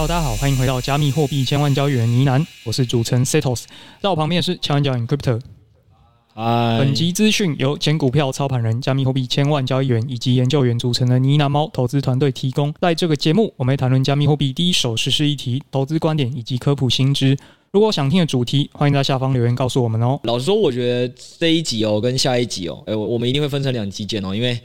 Hello，大家好，欢迎回到加密货币千万交易员呢喃，我是主持人 Setos，在我旁边的是千万交易员 Crypto。Hi 本集资讯由前股票操盘人、加密货币千万交易员以及研究员组成的呢喃猫投资团队提供。在这个节目，我们会谈论加密货币第一手实施议题、投资观点以及科普新知。如果想听的主题，欢迎在下方留言告诉我们哦。老实说，我觉得这一集哦，跟下一集哦，哎，我我们一定会分成两集见哦，因为。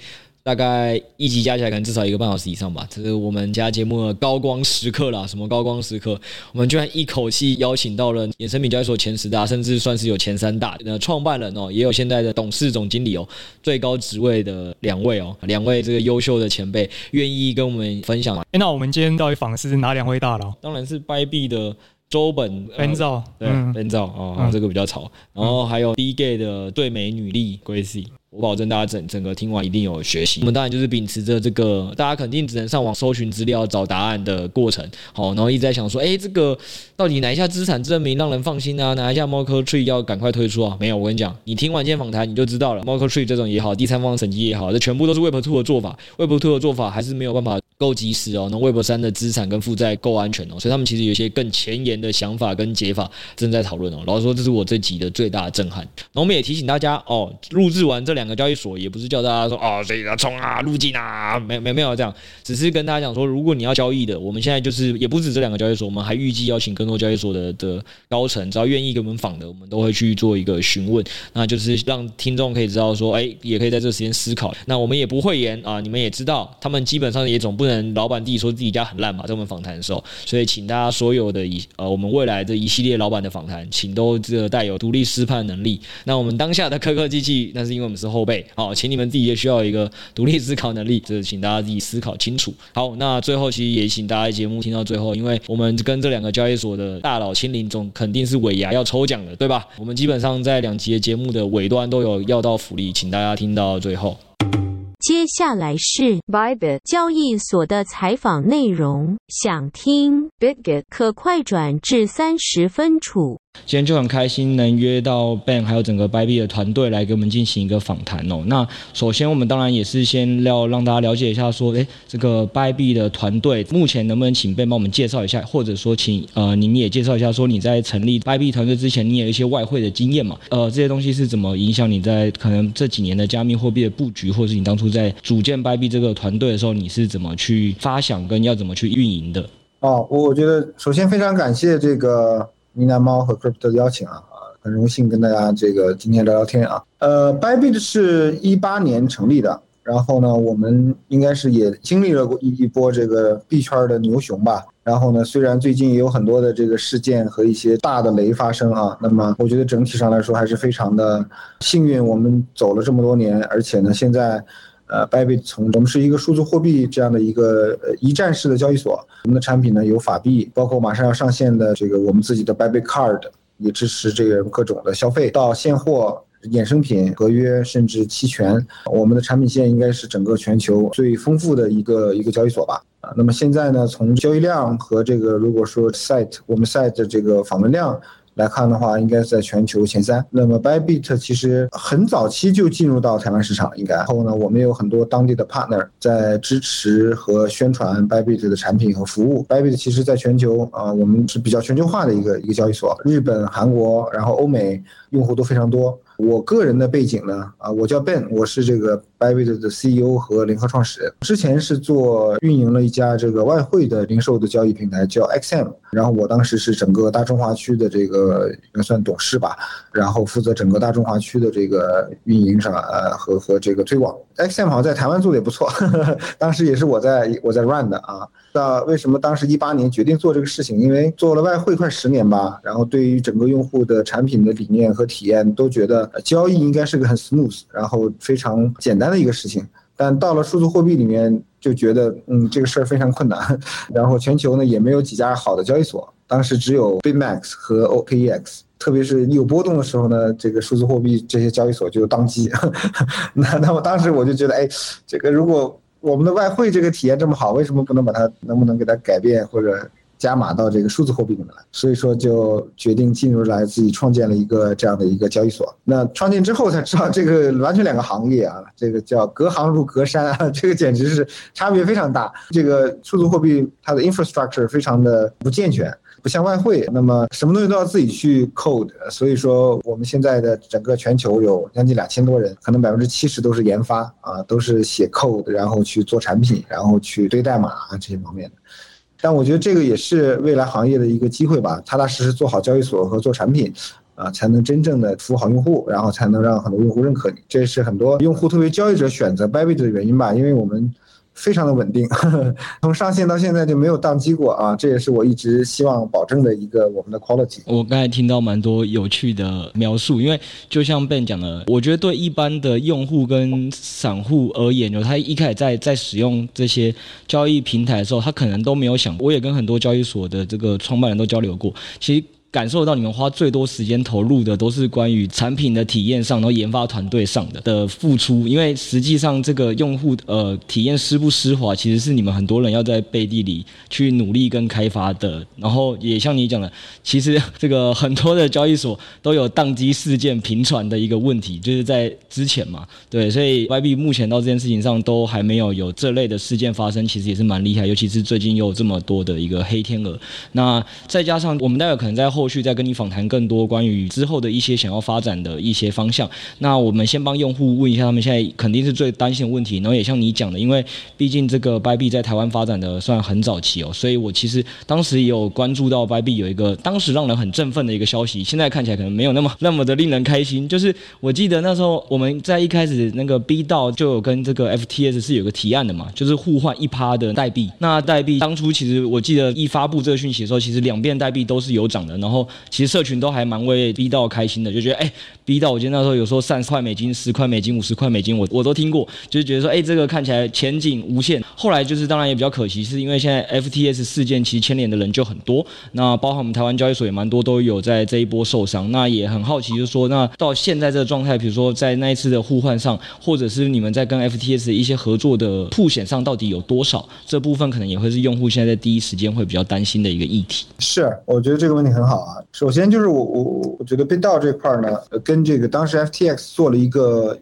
大概一集加起来可能至少一个半小时以上吧，这是我们家节目的高光时刻啦。什么高光时刻？我们居然一口气邀请到了衍生品交易所前十大，甚至算是有前三大的创办人哦，也有现在的董事总经理哦，最高职位的两位哦，两位这个优秀的前辈愿意跟我们分享。哎，那我们今天到底访的是哪两位大佬？当然是 Bybit 的周本 Ben 造，对 Ben 造哦，这个比较潮。然后还有 DGate 的对美女力 Gracie。我保证大家整整个听完一定有学习。我们当然就是秉持着这个，大家肯定只能上网搜寻资料找答案的过程。好，然后一直在想说，哎，这个到底哪一下资产证明让人放心啊？哪一下 Merkle Tree 要赶快推出啊？没有，我跟你讲，你听完今天访谈你就知道了。Merkle Tree 这种也好，第三方审计也好，这全部都是 Web Two 的做法。Web Two 的做法还是没有办法够及时哦。那 Web 三的资产跟负债够安全哦，所以他们其实有一些更前沿的想法跟解法正在讨论哦。老实说，这是我这集的最大的震撼。那我们也提醒大家哦，录制完这两个交易所也不是。叫大家说哦，这个冲啊，入金啊，没没没有这样，只是跟大家讲说，如果你要交易的，我们现在就是也不止这两个交易所，我们还预计邀请更多交易所的的高层，只要愿意给我们访的，我们都会去做一个询问，那就是让听众可以知道说，哎，也可以在这时间思考。那我们也不会言啊，你们也知道，他们基本上也总不能老板自己说自己家很烂嘛，在我们访谈的时候，所以请大家所有的一呃，我们未来这一系列老板的访谈，请都这个带有独立思判能力。那我们当下的客客气气，那是因为我们是后辈，好，请你。们自己也需要一个独立思考能力，这请大家自己思考清楚。好，那最后其实也请大家节目听到最后，因为我们跟这两个交易所的大佬亲临，总肯定是尾牙要抽奖的，对吧？我们基本上在两集的节目的尾端都有要到福利，请大家听到最后。接下来是 Bybit 交易所的采访内容，想听。Bitget 可快转至三十分处。今天就很开心能约到 Ben 还有整个 Bybit 的团队来给我们进行一个访谈哦。那首先我们当然也是先要让大家了解一下，说，诶，这个 Bybit 的团队目前能不能请 Ben 帮我们介绍一下，或者说请呃您也介绍一下，说你在成立 Bybit 团队之前，你有一些外汇的经验嘛？呃，这些东西是怎么影响你在可能这几年的加密货币的布局，或者是你当初在组建 Bybit 这个团队的时候，你是怎么去发想跟要怎么去运营的？哦，我我觉得首先非常感谢这个。呢喃猫和 Crypto 的邀请啊，很荣幸跟大家这个今天聊聊天啊。呃，Bybit 是一八年成立的，然后呢，我们应该是也经历了过一一波这个币圈的牛熊吧。然后呢，虽然最近也有很多的这个事件和一些大的雷发生啊，那么我觉得整体上来说还是非常的幸运，我们走了这么多年，而且呢，现在。呃，Bybit 从我们是一个数字货币这样的一个呃一站式的交易所，我们的产品呢有法币，包括马上要上线的这个我们自己的 Bybit Card，也支持这个各种的消费，到现货、衍生品、合约甚至期权，我们的产品线应该是整个全球最丰富的一个一个交易所吧。啊，那么现在呢，从交易量和这个如果说 Site 我们 Site 的这个访问量。来看的话，应该是在全球前三。那么 Bybit 其实很早期就进入到台湾市场，应该。然后呢，我们有很多当地的 partner 在支持和宣传 Bybit 的产品和服务。Bybit 其实在全球啊、我们是比较全球化的一个一个交易所。日本、韩国，然后欧美用户都非常多。我个人的背景呢，啊，我叫 Ben，我是这个 Bybit 的 CEO 和联合创始人。之前是做运营了一家这个外汇的零售的交易平台，叫 XM。然后我当时是整个大中华区的这个应该算董事吧，然后负责整个大中华区的这个运营上，呃，和和这个推广。XM 好像在台湾做的也不错，呵呵，当时也是我在我在 run 的啊。那为什么当时一八年决定做这个事情？因为做了外汇快十年吧，然后对于整个用户的产品的理念和体验都觉得交易应该是个很 smooth，然后非常简单的一个事情。但到了数字货币里面，就觉得嗯这个事儿非常困难。然后全球呢也没有几家好的交易所，当时只有 BitMax 和 OKEX。特别是有波动的时候呢，这个数字货币这些交易所就当机。那那么当时我就觉得，哎，这个如果我们的外汇这个体验这么好，为什么不能把它能不能给它改变或者加码到这个数字货币里面来，所以说就决定进入来自己创建了一个这样的一个交易所。那创建之后才知道，这个完全两个行业啊，这个叫隔行如隔山啊，这个简直是差别非常大。这个数字货币它的 infrastructure 非常的不健全，不像外汇，那么什么东西都要自己去 code。所以说我们现在的整个全球有将近两千多人，可能百分之七十都是研发啊，都是写 code，然后去做产品，然后去堆代码啊这些方面的。但我觉得这个也是未来行业的一个机会吧，踏踏实实做好交易所和做产品，啊，才能真正的服务好用户，然后才能让很多用户认可你。这是很多用户特别交易者选择 Bybit 的原因吧，因为我们。非常的稳定，呵呵，从上线到现在就没有宕机过啊！这也是我一直希望保证的一个我们的 quality。我刚才听到蛮多有趣的描述，因为就像 Ben 讲的，我觉得对一般的用户跟散户而言，就他一开始在在使用这些交易平台的时候，他可能都没有想过。我也跟很多交易所的这个创办人都交流过，其实。感受到你们花最多时间投入的都是关于产品的体验上，然后研发团队上的的付出，因为实际上这个用户呃体验丝不丝滑，其实是你们很多人要在背地里去努力跟开发的。然后也像你讲的，其实这个很多的交易所都有宕机事件频传的一个问题，就是在之前嘛，对，所以 YB 目前到这件事情上都还没有有这类的事件发生，其实也是蛮厉害，尤其是最近又有这么多的一个黑天鹅，那再加上我们待会可能在后。后续再跟你访谈更多关于之后的一些想要发展的一些方向。那我们先帮用户问一下，他们现在肯定是最担心的问题。然后也像你讲的，因为毕竟这个 Bybit 在台湾发展的算很早期哦，所以我其实当时也有关注到 Bybit 有一个当时让人很振奋的一个消息。现在看起来可能没有那么那么的令人开心。就是我记得那时候我们在一开始那个 BDAO 就有跟这个 FTS 是有个提案的嘛，就是互换一趴的代币。那代币当初其实我记得一发布这个讯息的时候，其实两边代币都是有涨的，然后。然后其实社群都还蛮为 B 到开心的，就觉得哎，BDAO 我记得那时候有时候三十块美金、十块美金、五十块美金，我我都听过，就是觉得说哎，这个看起来前景无限。后来就是当然也比较可惜，是因为现在 FTS 事件其实牵连的人就很多，那包含我们台湾交易所也蛮多都有在这一波受伤。那也很好奇，就是说那到现在这个状态，比如说在那一次的互换上，或者是你们在跟 FTS 一些合作的曝险上，到底有多少？这部分可能也会是用户现在在第一时间会比较担心的一个议题。是，我觉得这个问题很好。啊，首先就是我我我觉得 BitDAO 这块呢，跟这个当时 FTX 做了一个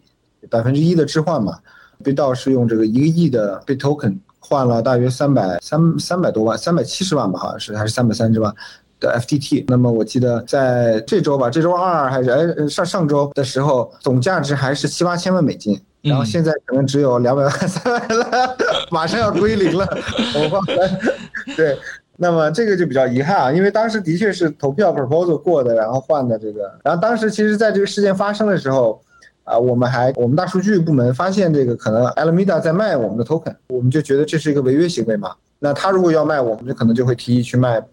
百分之一的置换嘛，BitDAO 是用这个一个亿的 Bit Token 换了大约三百三三百多万，三百七十万吧，好像是还是三百三十万的 FTT。那么我记得在这周吧，这周二还是哎上上周的时候，总价值还是七八千万美金，然后现在可能只有两百万三百了，马上要归零了，我忘了，对。那么这个就比较遗憾啊，因为当时的确是投票 proposal 过的，然后换的这个。然后当时其实在这个事件发生的时候，啊，我们还我们大数据部门发现这个可能 Alameda 在卖我们的 token，我们就觉得这是一个违约行为嘛。那他如果要卖，我们就可能就会提议去卖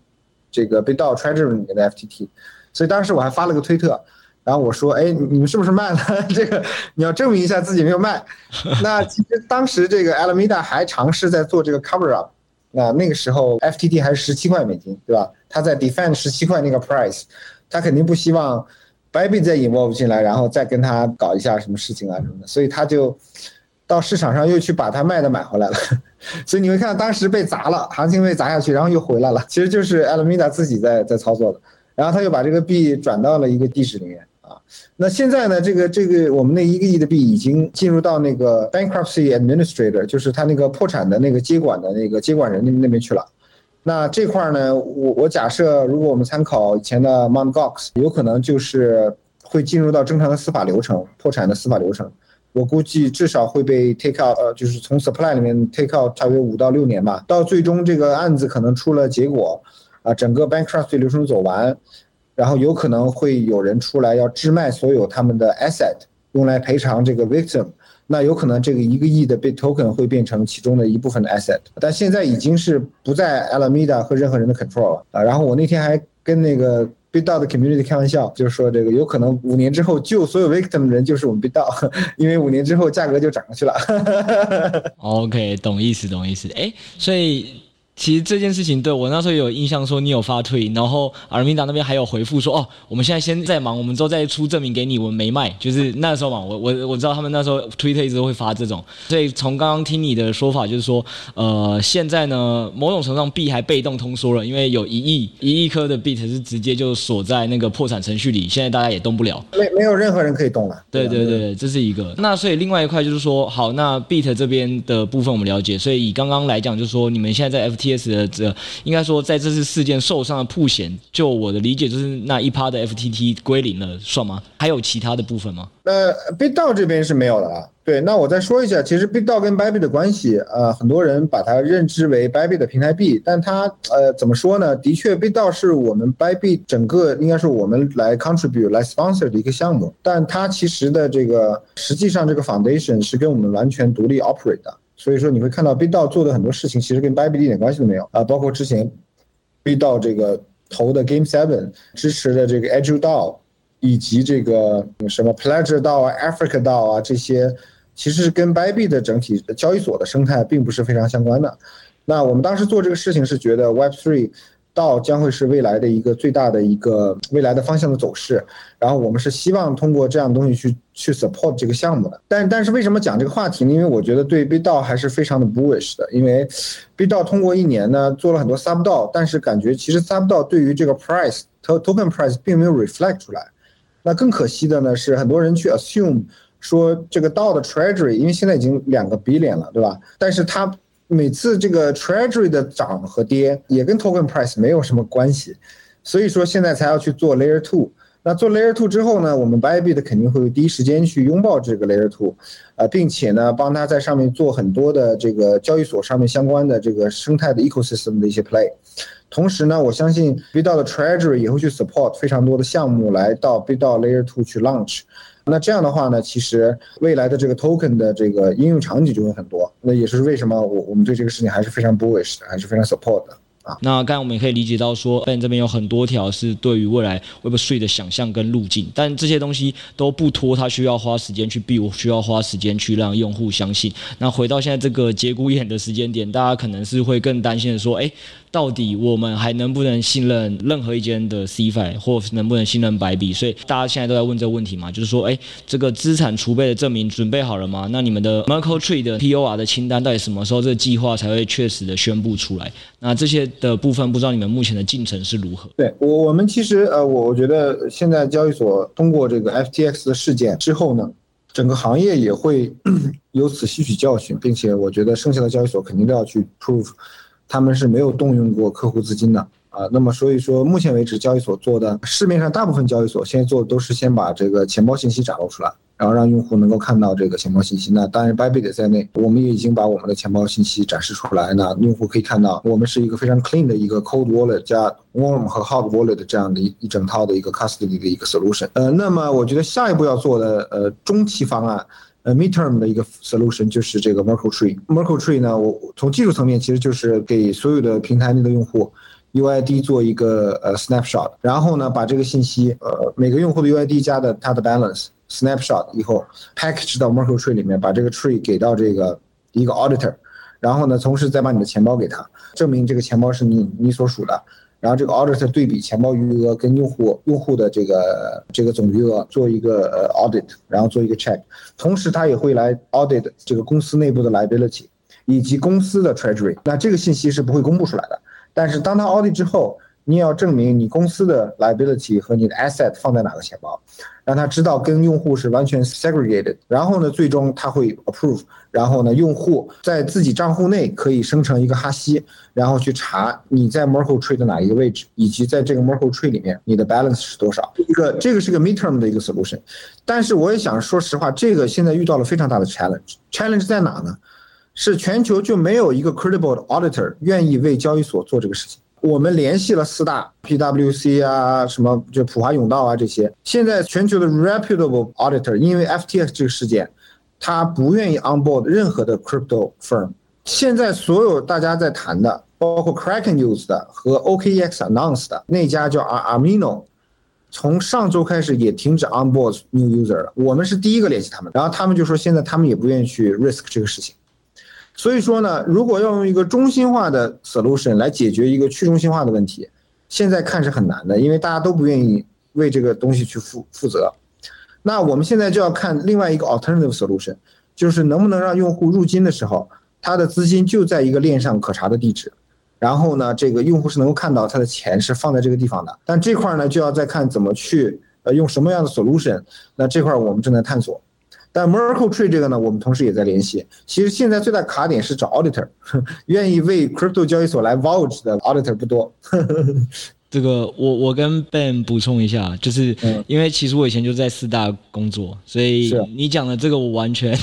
这个被盗 treasury 里面的 FTT。所以当时我还发了个推特，然后我说，哎，你们是不是卖了这个？你要证明一下自己没有卖。那其实当时这个 Alameda 还尝试在做这个 cover up。那那个时候，FTT 还是十七块美金，对吧？他在 defend 十七块那个 price，他肯定不希望 Bybit 再 involve 进来，然后再跟他搞一下什么事情啊什么的，所以他就到市场上又去把他卖的买回来了。所以你会看到当时被砸了，行情被砸下去，然后又回来了，其实就是 Alameda 自己在在操作的，然后他又把这个币转到了一个地址里面。那现在呢？这个这个，我们那一个亿的币已经进入到那个 bankruptcy administrator，就是他那个破产的那个接管的那个接管人那那边去了。那这块呢，我我假设，如果我们参考以前的 Mt. Gox，有可能就是会进入到正常的司法流程，破产的司法流程。我估计至少会被 take out，呃，就是从 supply 里面 take out 大约五到六年吧。到最终这个案子可能出了结果，啊，整个 bankruptcy 流程走完。然后有可能会有人出来要置卖所有他们的 asset，用来赔偿这个 victim，那有可能这个一个亿的 bit token 会变成其中的一部分的 asset，但现在已经是不在 Alameda 和任何人的 control 了啊。然后我那天还跟那个 BitDAO 的 community 开玩笑，就是说这个有可能五年之后救所有 victim 的人就是我们 BitDAO，因为五年之后价格就涨上去了。OK，懂意思，懂意思。哎，所以。其实这件事情对我那时候有印象，说你有发推，然后阿尔米达那边还有回复说，哦，我们现在先在忙，我们之后再出证明给你，我们没卖，就是那时候嘛，我我我知道他们那时候推特一直会发这种，所以从刚刚听你的说法，就是说，呃，现在呢，某种程度上币还被动通缩了，因为有一亿一亿颗的 bit 是直接就锁在那个破产程序里，现在大家也动不了，没没有任何人可以动了。对对对，对，这是一个。那所以另外一块就是说，好，那 bit 这边的部分我们了解，所以以刚刚来讲，就是说你们现在在这。应该说，在这次事件受伤的曝险，就我的理解，就是那一趴的 FTT 归零了，算吗？还有其他的部分吗？那 bit 到这边是没有的啊。对，那我再说一下，其实 BitDAO 跟 Bybit 的关系，呃，很多人把它认知为 Bybit 的平台币，但它呃怎么说呢？的确，bit 到是我们 Bybit 整个应该是我们来 contribute 来 sponsor 的一个项目，但它其实的这个实际上这个 foundation 是跟我们完全独立 operate 的。所以说你会看到 b i d o 做的很多事情，其实跟 Bybit 一点关系都没有啊，包括之前 b i d o 这个投的 Game Seven 支持的这个 EduDAO，以及这个什么 Pledger DAO 啊、Africa DAO 啊这些，其实是跟 Bybit 的整体交易所的生态并不是非常相关的。那我们当时做这个事情是觉得 Web Three。道将会是未来的一个最大的一个未来的方向的走势，然后我们是希望通过这样东西去去 support 这个项目的。但但是为什么讲这个话题呢？因为我觉得对 B 道还是非常的 bullish 的，因为 B 道通过一年呢做了很多 sub d o 但是感觉其实 sub d o 对于这个 price token price 并没有 reflect 出来。那更可惜的呢是很多人去 assume 说这个 d o 的 treasury，因为现在已经两个 billion 了，对吧？但是它每次这个 Treasury 的涨和跌也跟 Token Price 没有什么关系，所以说现在才要去做 Layer Two。那做 Layer Two 之后呢，我们 Bybit 肯定会第一时间去拥抱这个 Layer Two，呃，并且呢，帮他在上面做很多的这个交易所上面相关的这个生态的 Ecosystem 的一些 Play。同时呢，我相信 b i d 的 Treasury 也会去 support 非常多的项目来到 bidolayer Two 去 launch。那这样的话呢，其实未来的这个 token 的这个应用场景就会很多。那也是为什么我我们对这个事情还是非常 bullish 的，还是非常 support 的。那刚才我们也可以理解到说，Ben 这边有很多条是对于未来 Web3 的想象跟路径，但这些东西都不拖，它需要花时间去 build，需要花时间去让用户相信。那回到现在这个节骨眼的时间点，大家可能是会更担心的说，哎，到底我们还能不能信任任何一间的 CFI，或能不能信任 Bybit？所以大家现在都在问这个问题嘛，就是说，哎，这个资产储备的证明准备好了吗？那你们的 Merkle Tree 的 POR 的清单到底什么时候这个计划才会确实的宣布出来？那这些的部分不知道你们目前的进程是如何？对我，我们其实呃，我我觉得现在交易所通过这个 FTX 的事件之后呢，整个行业也会 由此吸取教训，并且我觉得剩下的交易所肯定都要去 prove 他们是没有动用过客户资金的啊。那么所以说，目前为止交易所做的，市面上大部分交易所现在做的都是先把这个钱包信息展露出来。然后让用户能够看到这个钱包信息。那当然，Bybit 在内，我们也已经把我们的钱包信息展示出来。那用户可以看到，我们是一个非常 clean 的一个 cold wallet 加 warm 和 hot wallet 这样的一一整套的一个 custody 的一个 solution。呃，那么我觉得下一步要做的呃中期方案，呃 midterm 的一个 solution 就是这个 Merkle Tree。Merkle Tree 呢，我从技术层面其实就是给所有的平台内的用户 UID 做一个呃 snapshot，然后呢把这个信息呃每个用户的 UID 加的它的 balance。Snapshot 以后 package 到 Merkle Tree 里面，把这个 tree 给到这个一个 auditor，然后呢，同时再把你的钱包给他，证明这个钱包是你你所属的。然后这个 auditor 对比钱包余额跟用户用户的这个这个总余额做一个呃 audit，然后做一个 check。同时他也会来 audit 这个公司内部的 liability 以及公司的 treasury。那这个信息是不会公布出来的，但是当他 audit 之后。你也要证明你公司的 liability 和你的 asset 放在哪个钱包，让他知道跟用户是完全 segregated。然后呢，最终他会 approve。然后呢，用户在自己账户内可以生成一个哈希，然后去查你在 Merkle Tree 的哪一个位置，以及在这个 Merkle Tree 里面你的 balance 是多少。一个这个是个 midterm 的一个 solution。但是我也想说实话，这个现在遇到了非常大的 challenge。challenge 在哪呢？是全球就没有一个 credible 的 auditor 愿意为交易所做这个事情。我们联系了四大 PwC 啊，什么就普华永道啊这些。现在全球的 reputable auditor 因为 FTX 这个事件，他不愿意 onboard 任何的 crypto firm。现在所有大家在谈的，包括 Kraken use 的和 OKEX Announce 的那家叫 Armino，从上周开始也停止 onboard new user 了。我们是第一个联系他们，然后他们就说现在他们也不愿意去 risk 这个事情。所以说呢，如果要用一个中心化的 solution 来解决一个去中心化的问题，现在看是很难的，因为大家都不愿意为这个东西去负负责。那我们现在就要看另外一个 alternative solution，就是能不能让用户入金的时候，他的资金就在一个链上可查的地址，然后呢，这个用户是能够看到他的钱是放在这个地方的。但这块呢，就要再看怎么去呃用什么样的 solution，那这块我们正在探索。但 Merkle Tree 这个呢，我们同时也在联系。其实现在最大卡点是找 auditor，愿意为 crypto 交易所来 vouch 的 auditor 不多。这个我我跟 Ben 补充一下，就是因为其实我以前就在四大工作，所以你讲的这个我完全。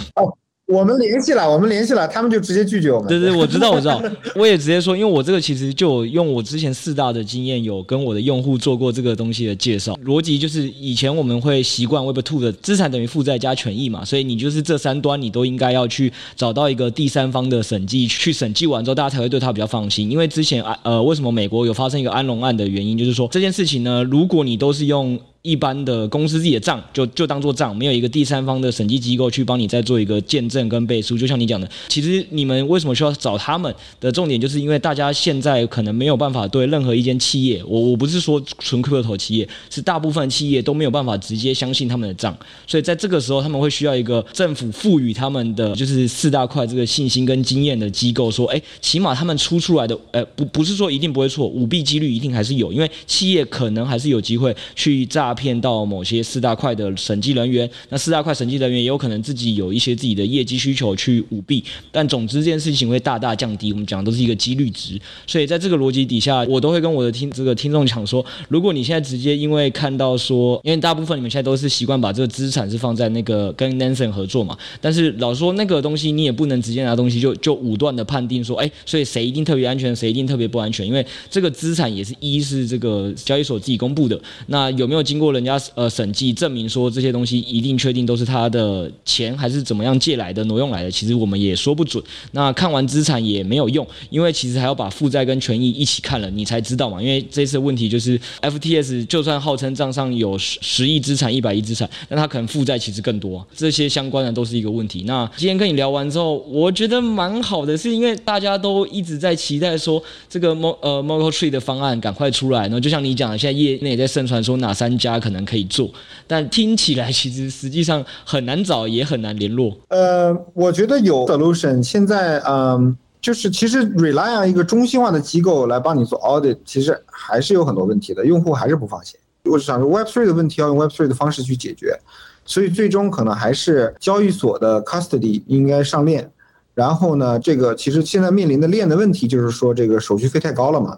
我们联系了，我们联系了，他们就直接拒绝我们。对对，我知道，我知道，我也直接说，因为我这个其实就用我之前四大的经验，有跟我的用户做过这个东西的介绍。逻辑就是以前我们会习惯 Web Two 的资产等于负债加权益嘛，所以你就是这三端你都应该要去找到一个第三方的审计，去审计完之后，大家才会对他比较放心。因为之前呃，为什么美国有发生一个安龙案的原因，就是说这件事情呢，如果你都是用。一般的公司自己的账就就当做账，没有一个第三方的审计机构去帮你再做一个见证跟背书。就像你讲的，其实你们为什么需要找他们的重点，就是因为大家现在可能没有办法对任何一间企业，我我不是说纯 crypto 企业，是大部分企业都没有办法直接相信他们的账，所以在这个时候他们会需要一个政府赋予他们的就是四大块这个信心跟经验的机构，说，哎，起码他们出出来的，呃，不不是说一定不会错，舞弊几率一定还是有，因为企业可能还是有机会去诈骗到某些四大块的审计人员，那四大块审计人员也有可能自己有一些自己的业绩需求去舞弊，但总之这件事情会大大降低。我们讲都是一个几率值，所以在这个逻辑底下，我都会跟我的听这个听众讲说，如果你现在直接因为看到说，因为大部分你们现在都是习惯把这个资产是放在那个跟 Nansen 合作嘛，但是老实说那个东西你也不能直接拿东西就就武断的判定说，哎，所以谁一定特别安全，谁一定特别不安全，因为这个资产也是一是这个交易所自己公布的，那有没有经过人家？呃，审计证明说这些东西一定确定都是他的钱，还是怎么样借来的、挪用来的？其实我们也说不准。那看完资产也没有用，因为其实还要把负债跟权益一起看了，你才知道嘛。因为这次问题就是，FTS 就算号称账上有十十亿资产、一百亿资产，那他可能负债其实更多。这些相关的都是一个问题。那今天跟你聊完之后，我觉得蛮好的，是因为大家都一直在期待说这个 Mo 呃 Merkle Tree 的方案赶快出来。然后就像你讲的，现在业内也在盛传说哪三家大家可能可以。做，但听起来其实实际上很难找，也很难联络。呃，我觉得有 solution。现在，嗯、就是其实 rely on 一个中心化的机构来帮你做 audit，其实还是有很多问题的，用户还是不放心。我是想说，Web3 的问题要用 Web3 的方式去解决，所以最终可能还是交易所的 custody 应该上链。然后呢，这个其实现在面临的链的问题就是说，这个手续费太高了嘛。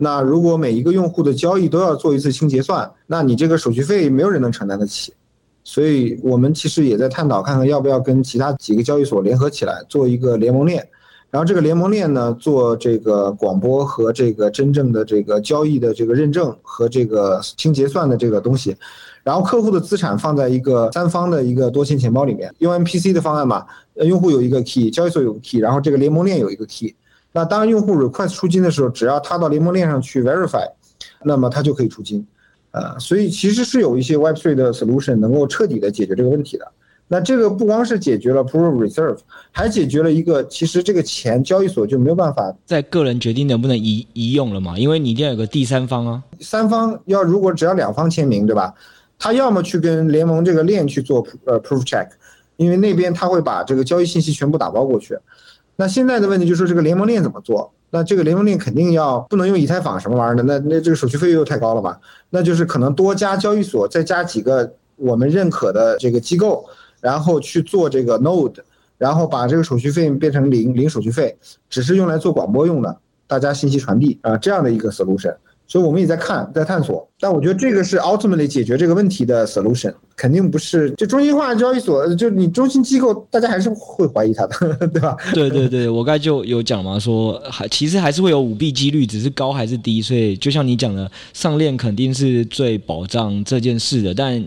那如果每一个用户的交易都要做一次清结算，那你这个手续费没有人能承担得起，所以我们其实也在探讨，看看要不要跟其他几个交易所联合起来做一个联盟链，然后这个联盟链呢，做这个广播和这个真正的这个交易的这个认证和这个清结算的这个东西，然后客户的资产放在一个三方的一个多钱钱包里面，用 MPC 的方案嘛，用户有一个 key，交易所有个 key，然后这个联盟链有一个 key。那当用户 request 出金的时候，只要他到联盟链上去 verify，那么他就可以出金，呃，所以其实是有一些 Web3 的 solution 能够彻底的解决这个问题的。那这个不光是解决了 proof of reserve，还解决了一个，其实这个钱交易所就没有办法在个人决定能不能移移用了嘛，因为你一定要有个第三方啊。三方要如果只要两方签名，对吧？他要么去跟联盟这个链去做呃 proof check，因为那边他会把这个交易信息全部打包过去。那现在的问题就是这个联盟链怎么做？那这个联盟链肯定要不能用以太坊什么玩意儿的，那那这个手续费又太高了吧？那就是可能多加交易所，再加几个我们认可的这个机构，然后去做这个 node，然后把这个手续费变成零零手续费，只是用来做广播用的，大家信息传递啊，这样的一个 solution。所以我们也在看，在探索，但我觉得这个是 ultimately 解决这个问题的 solution，肯定不是就中心化交易所，就你中心机构，大家还是会怀疑它的，对吧？对对对，我刚才就有讲嘛，说还其实还是会有舞弊几率，只是高还是低，所以就像你讲的，上链肯定是最保障这件事的，但。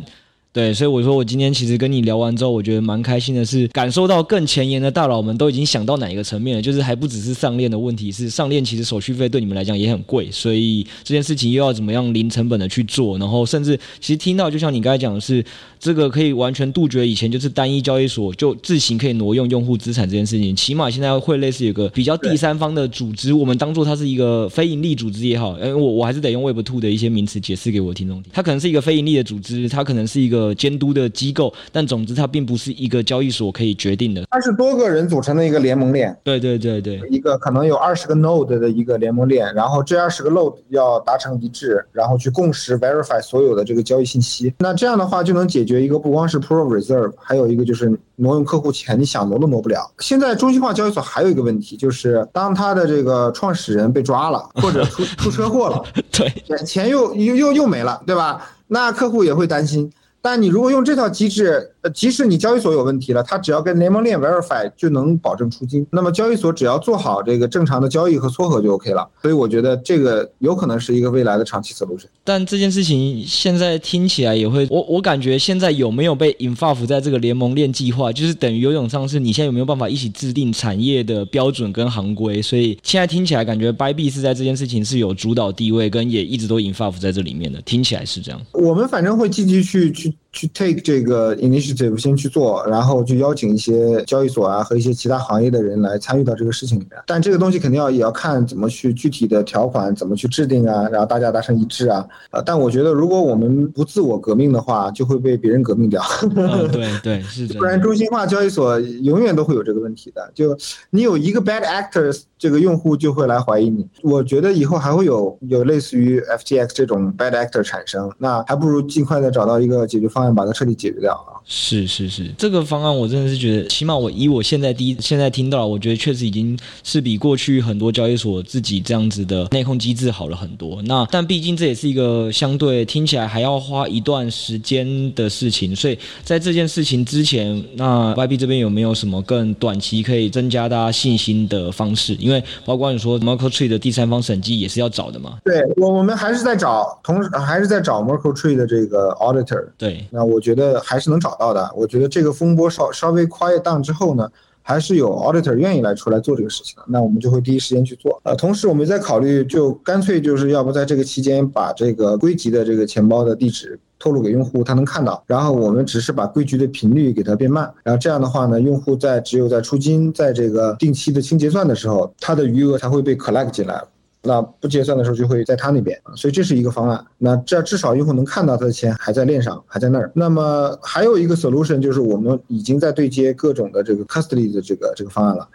对，所以我说我今天其实跟你聊完之后，我觉得蛮开心的是，感受到更前沿的大佬们都已经想到哪一个层面了，就是还不只是上链的问题，是上链其实手续费对你们来讲也很贵，所以这件事情又要怎么样零成本的去做，然后甚至其实听到就像你刚才讲的是，这个可以完全杜绝以前就是单一交易所就自行可以挪用用户资产这件事情，起码现在会类似有个比较第三方的组织，我们当做它是一个非盈利组织也好，因为我我还是得用 Web Two 的一些名词解释给我听众听，它可能是一个非盈利的组织，它可能是一个。呃，监督的机构，但总之它并不是一个交易所可以决定的。它是多个人组成的一个联盟链。对对对对，一个可能有二十个 node 的一个联盟链，然后这二十个 node 要达成一致，然后去共识 verify 所有的这个交易信息。那这样的话就能解决一个不光是 proof reserve，还有一个就是挪用客户钱，你想挪都挪不了。现在中心化交易所还有一个问题，就是当他的这个创始人被抓了，或者出出车祸了，对，钱又又又又没了，对吧？那客户也会担心。但你如果用这套机制，呃，即使你交易所有问题了，它只要跟联盟链 verify 就能保证出金。那么交易所只要做好这个正常的交易和撮合就 OK 了。所以我觉得这个有可能是一个未来的长期 solution。但这件事情现在听起来也会，我我感觉现在有没有被 involve 在这个联盟链计划，就是等于有种上是你现在有没有办法一起制定产业的标准跟行规？所以现在听起来感觉 Bybit 是在这件事情是有主导地位，跟也一直都 involve 在这里面的，听起来是这样。我们反正会积极去去。去 take 这个 initiative 先去做，然后去邀请一些交易所啊和一些其他行业的人来参与到这个事情里面。但这个东西肯定要也要看怎么去具体的条款怎么去制定啊，然后大家达成一致啊。呃，但我觉得如果我们不自我革命的话，就会被别人革命掉。哦、对对是的。不然中心化交易所永远都会有这个问题的。就你有一个 bad actors，这个用户就会来怀疑你。我觉得以后还会有有类似于 FTX 这种 bad actor 产生，那还不如尽快的找到一个解决方案，把它彻底解决掉啊！是是是，这个方案我真的是觉得，起码我以我现在第一现在听到，我觉得确实已经是比过去很多交易所自己这样子的内控机制好了很多。那但毕竟这也是一个相对听起来还要花一段时间的事情，所以在这件事情之前，那 Bybit 这边有没有什么更短期可以增加大家信心的方式？因为包括你说 Merkle Tree 的第三方审计也是要找的嘛？对，我我们还是在找，同时还是在找 Merkle Tree 的这个 auditor。对，那我觉得还是能找到的。我觉得这个风波稍稍微 quiet down 之后呢，还是有 auditor 愿意来出来做这个事情的。那我们就会第一时间去做。呃，同时我们在考虑，就干脆就是要不在这个期间把这个归集的这个钱包的地址透露给用户，他能看到。然后我们只是把归集的频率给它变慢。然后这样的话呢，用户在只有在出金，在这个定期的清结算的时候，他的余额才会被 collect 进来。那不结算的时候就会在他那边，所以这是一个方案。那这至少用户能看到他的钱还在链上，还在那儿。那么还有一个 solution 就是我们已经在对接各种的这个 custody 的这个这个方案了。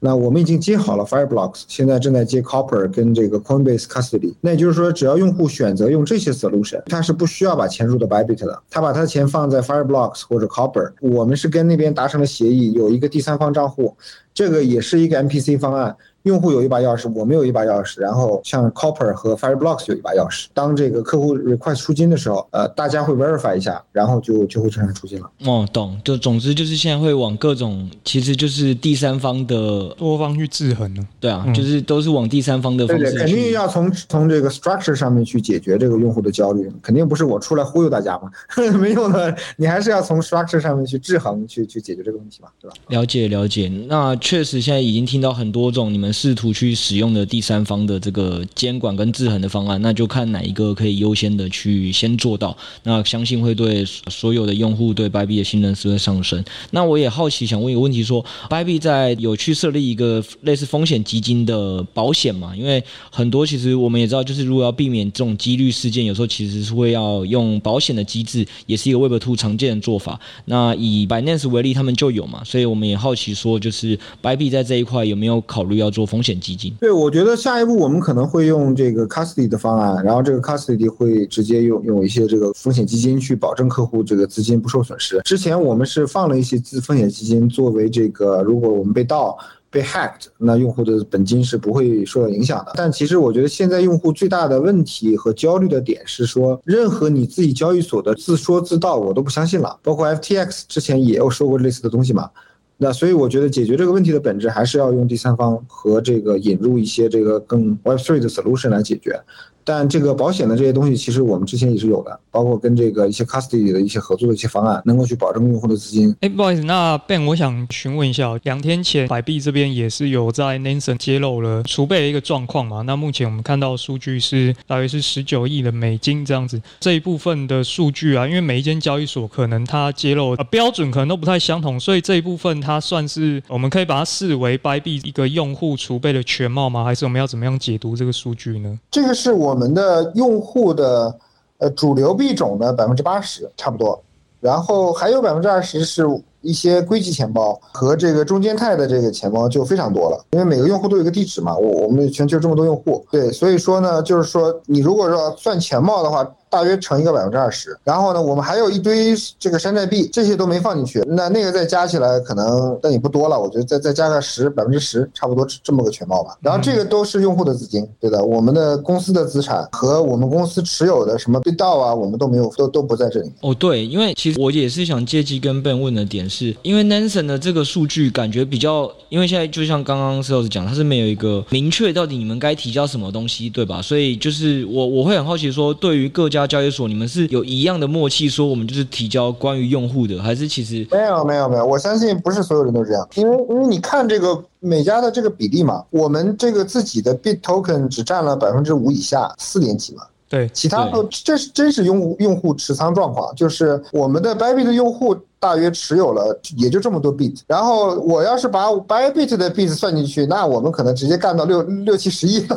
那我们已经接好了 Fireblocks，现在正在接 Copper 跟这个 Coinbase Custody。那也就是说，只要用户选择用这些 solution，他是不需要把钱入到 Bybit 的，他把他的钱放在 Fireblocks 或者 Copper，我们是跟那边达成了协议，有一个第三方账户，这个也是一个 MPC 方案。用户有一把钥匙，我们有一把钥匙，然后像 Copper 和 Fireblocks 有一把钥匙。当这个客户 request 出金的时候，呃，大家会 verify 一下，然后就就会正常出金了。哦，懂。就总之就是现在会往各种，其实就是第三方的多方去制衡呢。对啊，就是都是往第三方的方式。对对，肯定要从从这个 structure 上面去解决这个用户的焦虑，肯定不是我出来忽悠大家嘛，没有的，你还是要从 structure 上面去制衡，去去解决这个问题嘛，对吧？了解了解。那确实现在已经听到很多种你们试图去使。用的第三方的这个监管跟制衡的方案，那就看哪一个可以优先的去先做到。那相信会对所有的用户对 Bybit 的信任是会上升。那我也好奇想问一个问题说，Bybit 在有去设立一个类似风险基金的保险嘛？因为很多其实我们也知道，就是如果要避免这种几率事件，有时候其实是会要用保险的机制，也是一个 Web2 常见的做法。那以 Binance 为例，他们就有嘛，所以我们也好奇说，就是 Bybit 在这一块有没有考虑要做风险基金？对，我觉得下一步我们可能会用这个 custody 的方案，然后这个 custody 会直接用用一些这个风险基金去保证客户这个资金不受损失。之前我们是放了一些资风险基金作为这个，如果我们被盗、被 hacked，那用户的本金是不会受到影响的。但其实我觉得现在用户最大的问题和焦虑的点是说，任何你自己交易所的自说自道，我都不相信了。包括 FTX 之前也有说过类似的东西嘛。那所以我觉得解决这个问题的本质还是要用第三方和这个引入一些这个更 Web3 的 solution 来解决。但这个保险的这些东西，其实我们之前也是有的，包括跟这个一些 custody 的一些合作的一些方案，能够去保证用户的资金。哎，不好意思，那 Ben，我想询问一下，两天前百币这边也是有在 Nansen 揭露了储备的一个状况嘛？那目前我们看到数据是大约是十九亿的美金这样子，这一部分的数据啊，因为每一间交易所可能它揭露的标准可能都不太相同，所以这一部分它算是我们可以把它视为 Bybit 一个用户储备的全貌吗？还是我们要怎么样解读这个数据呢？这个是我我们的用户的呃主流币种的百分之八十差不多，然后还有百分之二十是。一些硅基钱包和这个中间态的这个钱包就非常多了，因为每个用户都有一个地址嘛，我我们全球这么多用户，对，所以说呢，就是说你如果说算钱包的话。大约乘一个百分之二十，然后呢，我们还有一堆这个山寨币，这些都没放进去。那那个再加起来，可能但也不多了。我觉得再再加个十百分之十，差不多这么个全貌吧。然后这个都是用户的资金，对的。我们的公司的资产和我们公司持有的什么被盗啊，我们都没有，都都不在这里。哦，对，因为其实我也是想借机跟 Ben 问的点是，因为 Nansen 的这个数据感觉比较，因为现在就像刚刚 Sales 讲，他是没有一个明确到底你们该提交什么东西，对吧？所以就是我我会很好奇说，对于各家交易所，你们是。有一样的默契，说我们就是提交关于用户的，还是其实没有没有没有，我相信不是所有人都这样，因为因为你看这个每家的这个比例嘛，我们这个自己的 Bit Token 只占了百分之五以下，四点几嘛，对，其他都这是真实用户用户持仓状况，就是我们的 Bybit 的用户。大约持有了也就这么多 bit，然后我要是把 Bybit 的 bit 算进去，那我们可能直接干到六六七十亿了。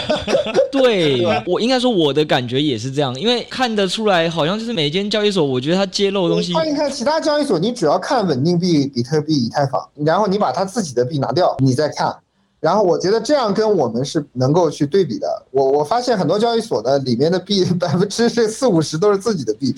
对，我应该说我的感觉也是这样，因为看得出来，好像就是每间交易所，我觉得它揭露的东西。看一看其他交易所，你只要看稳定币、比特币、以太坊，然后你把它自己的币拿掉，你再看，然后我觉得这样跟我们是能够去对比的。我我发现很多交易所的，里面的币 百分之四五十都是自己的币，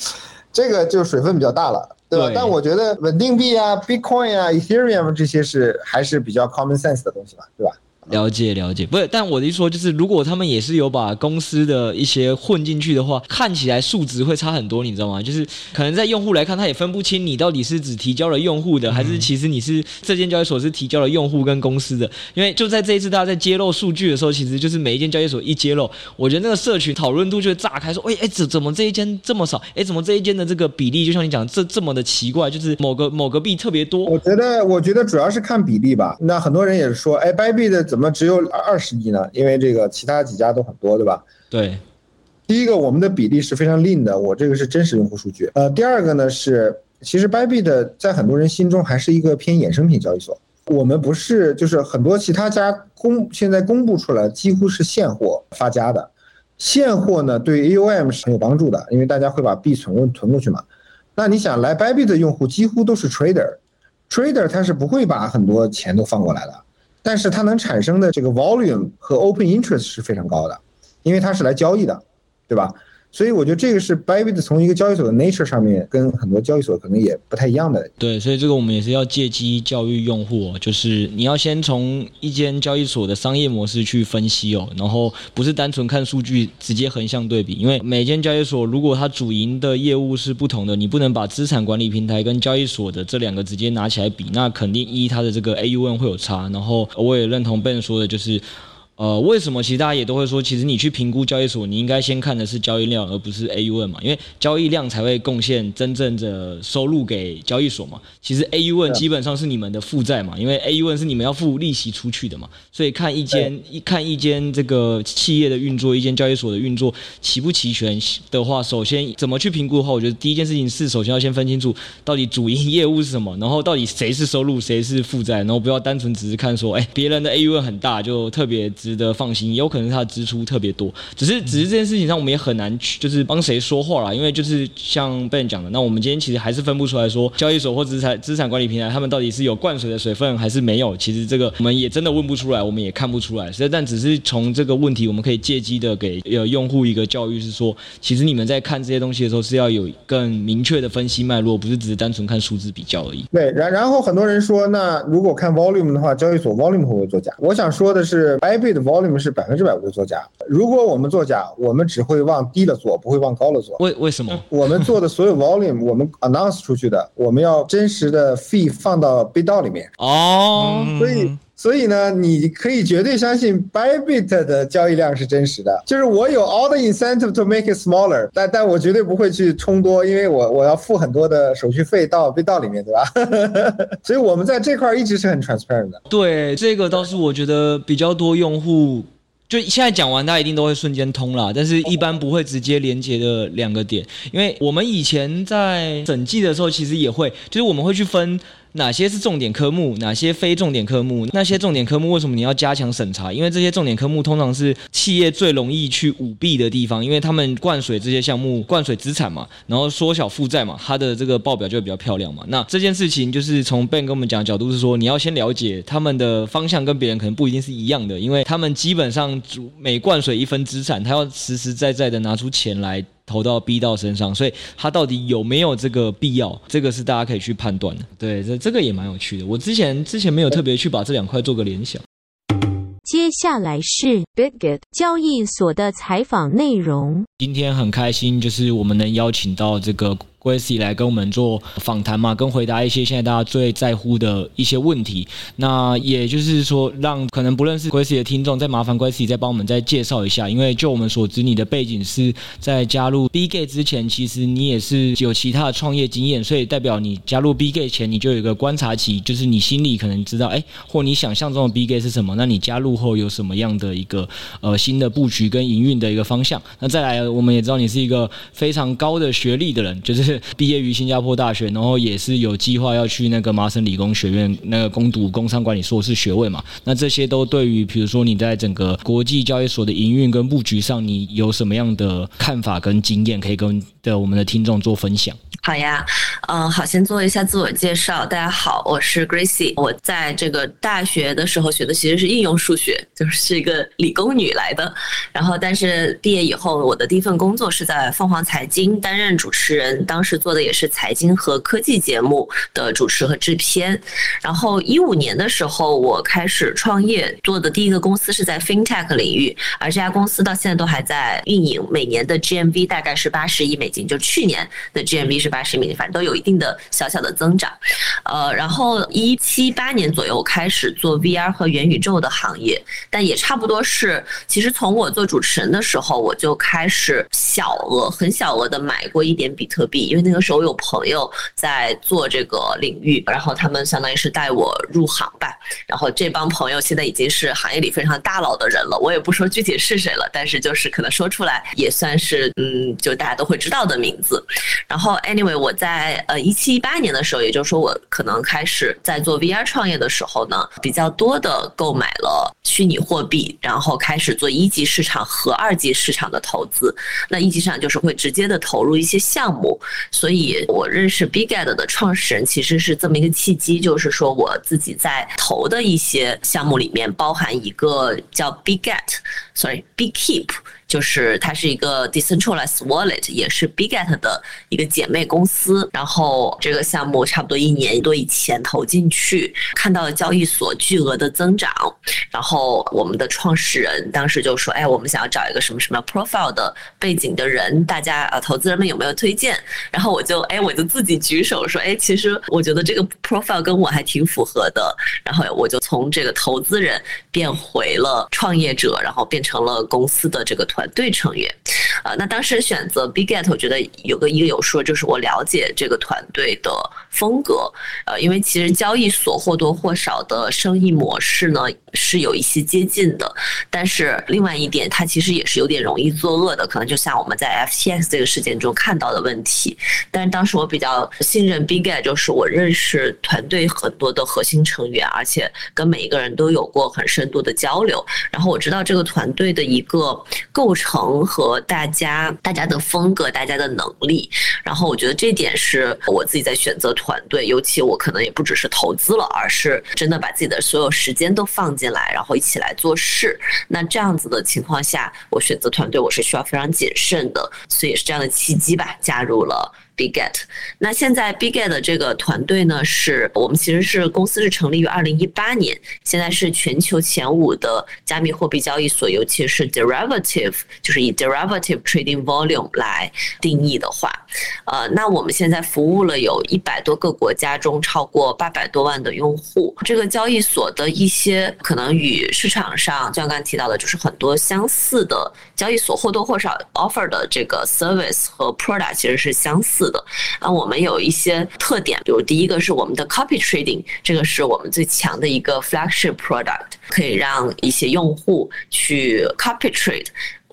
这个就水分比较大了。对吧？对，但我觉得稳定币啊、Bitcoin 啊、Ethereum 这些是还是比较 common sense 的东西吧，对吧？了解了解，不是，但我的意思说就是，如果他们也是有把公司的一些混进去的话，看起来数值会差很多，你知道吗？就是可能在用户来看，他也分不清你到底是只提交了用户的，还是其实你是这间交易所是提交了用户跟公司的。因为就在这一次大家在揭露数据的时候，其实就是每一间交易所一揭露，我觉得那个社群讨论度就会炸开，说，哎哎，怎怎么这一间这么少？哎，怎么这一间的这个比例，就像你讲这这么的奇怪，就是某个某个币特别多。我觉得我觉得主要是看比例吧。那很多人也是说，哎，Bybit 的怎么只有二？十亿呢？因为这个其他几家都很多，对吧？对。第一个，我们的比例是非常 lean 的，我这个是真实用户数据。呃，第二个呢是，其实 Bybit 在很多人心中还是一个偏衍生品交易所。我们不是，就是很多其他家公现在公布出来几乎是现货发家的。现货呢对 AUM 是很有帮助的，因为大家会把币存过囤过去嘛。那你想来 Bybit 的用户几乎都是 trader，trader 他是不会把很多钱都放过来的。但是它能产生的这个 volume 和 open interest 是非常高的，因为它是来交易的，对吧？所以我觉得这个是 Bybit 从一个交易所的 nature 上面跟很多交易所可能也不太一样的。对，所以这个我们也是要借机教育用户，就是你要先从一间交易所的商业模式去分析哦，然后不是单纯看数据直接横向对比，因为每间交易所如果它主营的业务是不同的，你不能把资产管理平台跟交易所的这两个直接拿起来比，那肯定一它的这个 AUM 会有差。然后我也认同 Ben 说的，就是。呃，为什么其实大家也都会说，其实你去评估交易所，你应该先看的是交易量，而不是 AUM 嘛？因为交易量才会贡献真正的收入给交易所嘛。其实 AUM 基本上是你们的负债嘛，因为 AUM 是你们要付利息出去的嘛。所以看一间一看一间这个企业的运作，一间交易所的运作齐不齐全的话，首先怎么去评估的话，我觉得第一件事情是首先要先分清楚到底主营业务是什么，然后到底谁是收入，谁是负债，然后不要单纯只是看说，哎，别人的 AUM 很大就特别值得放心，也有可能他的支出特别多，只是只是这件事情上我们也很难去就是帮谁说话啦，因为就是像 Ben 讲的，那我们今天其实还是分不出来说交易所或资产资产管理平台他们到底是有灌水的水分还是没有，其实这个我们也真的问不出来，我们也看不出来，所以但只是从这个问题，我们可以借机的给呃用户一个教育，是说其实你们在看这些东西的时候是要有更明确的分析脉络，不是只是单纯看数字比较而已。对，然然后很多人说，那如果看 volume 的话，交易所 volume 会不会作假？我想说的是，Bybit 的 volume。是百分之百不会作假。如果我们作假，我们只会往低了做，不会往高了做。为为什么？我们做的所有 volume，我们 announce 出去的，我们要真实的 fee 放到 BitDAO 里面。哦，所以所以呢，你可以绝对相信 Bybit 的交易量是真实的。就是我有 all the incentive to make it smaller，但但我绝对不会去充多，因为我我要付很多的手续费到 Bit 里面，对吧？所以我们在这块一直是很 transparent 的。对，这个倒是我觉得比较多用户。就现在讲完，大家一定都会瞬间通了，但是一般不会直接连接的两个点，因为我们以前在审计的时候，其实也会，就是我们会去分。哪些是重点科目，哪些非重点科目？那些重点科目为什么你要加强审查？因为这些重点科目通常是企业最容易去舞弊的地方，因为他们灌水这些项目，灌水资产嘛，然后缩小负债嘛，它的这个报表就会比较漂亮嘛。那这件事情就是从 Ben 跟我们讲的角度是说，你要先了解他们的方向跟别人可能不一定是一样的，因为他们基本上每灌水一分资产，他要实实在在的拿出钱来。投到 B 到身上，所以它到底有没有这个必要？这个是大家可以去判断的。对，这这个也蛮有趣的。我之前之前没有特别去把这两块做个联想。接下来是 Bitget 交易所的采访内容。今天很开心，就是我们能邀请到这个。Gracie 来跟我们做访谈嘛，跟回答一些现在大家最在乎的一些问题。那也就是说，让可能不认识 Gracie 的听众，再麻烦 Gracie 再帮我们再介绍一下。因为就我们所知，你的背景是在加入 BG 之前，其实你也是有其他的创业经验，所以代表你加入 BG 前，你就有一个观察期，就是你心里可能知道，哎，或你想象中的 BG 是什么？那你加入后有什么样的一个呃新的布局跟营运的一个方向？那再来，我们也知道你是一个非常高的学历的人，就是。毕业于新加坡大学，然后也是有计划要去那个麻省理工学院那个攻读工商管理硕士学位嘛。那这些都对于，比如说你在整个国际交易所的营运跟布局上，你有什么样的看法跟经验，可以跟的我们的听众做分享？好呀，嗯，好，先做一下自我介绍。大家好，我是 Gracie。我在这个大学的时候学的其实是应用数学，就是一个理工女来的。然后，但是毕业以后，我的第一份工作是在凤凰财经担任主持人，当当时做的也是财经和科技节目的主持和制片。然后一五年的时候，我开始创业，做的第一个公司是在 FinTech 领域，而这家公司到现在都还在运营，每年的 GMV 大概是八十亿美金，就去年的 GMV 是八。十亿美金，反正都有一定的小小的增长，呃，然后一七八年左右开始做 VR 和元宇宙的行业，但也差不多是，其实从我做主持人的时候，我就开始小额、很小额的买过一点比特币，因为那个时候我有朋友在做这个领域，然后他们相当于是带我入行吧，然后这帮朋友现在已经是行业里非常大佬的人了，我也不说具体是谁了，但是就是可能说出来也算是，嗯，就大家都会知道的名字，然后 anyway。我在呃一七一八年的时候，也就是说我可能开始在做 VR 创业的时候呢，比较多的购买了虚拟货币，然后开始做一级市场和二级市场的投资。那一级市场就是会直接的投入一些项目，所以我认识 big gat 的创始人其实是这么一个契机，就是说我自己在投的一些项目里面包含一个叫 big gat sorry big keep。就是它是一个 decentralized wallet，也是 Bitget 的一个姐妹公司。然后这个项目差不多一年多以前投进去，看到了交易所巨额的增长。然后我们的创始人当时就说：“哎，我们想要找一个什么什么 profile 的背景的人，大家呃投资人们有没有推荐？”然后我就哎，我就自己举手说：“哎，其实我觉得这个 profile 跟我还挺符合的。”然后我就从这个投资人变回了创业者，然后变成了公司的这个。团团队成员，呃，那当时选择 BigGet，我觉得有个一个有说，就是我了解这个团队的风格，呃，因为其实交易所或多或少的生意模式呢是有一些接近的，但是另外一点，它其实也是有点容易作恶的，可能就像我们在 FTX 这个事件中看到的问题。但是当时我比较信任 BigGet，就是我认识团队很多的核心成员，而且跟每一个人都有过很深度的交流，然后我知道这个团队的一个构。过程和大家大家的风格、大家的能力，然后我觉得这点是我自己在选择团队，尤其我可能也不只是投资了，而是真的把自己的所有时间都放进来，然后一起来做事。那这样子的情况下，我选择团队我是需要非常谨慎的，所以也是这样的契机吧，加入了。Biget 那现在 Biget 的这个团队呢，是我们其实是公司是成立于二零一八年，现在是全球前五的加密货币交易所，尤其是 derivative，就是以 derivative trading volume 来定义的话，呃，那我们现在服务了有一百多个国家中超过八百多万的用户。这个交易所的一些可能与市场上，就像刚刚提到的，就是很多相似的交易所或多或少 offer 的这个 service 和 product 其实是相似的。啊，我们有一些特点，比如第一个是我们的 copy trading，这个是我们最强的一个 flagship product，可以让一些用户去 copy trade。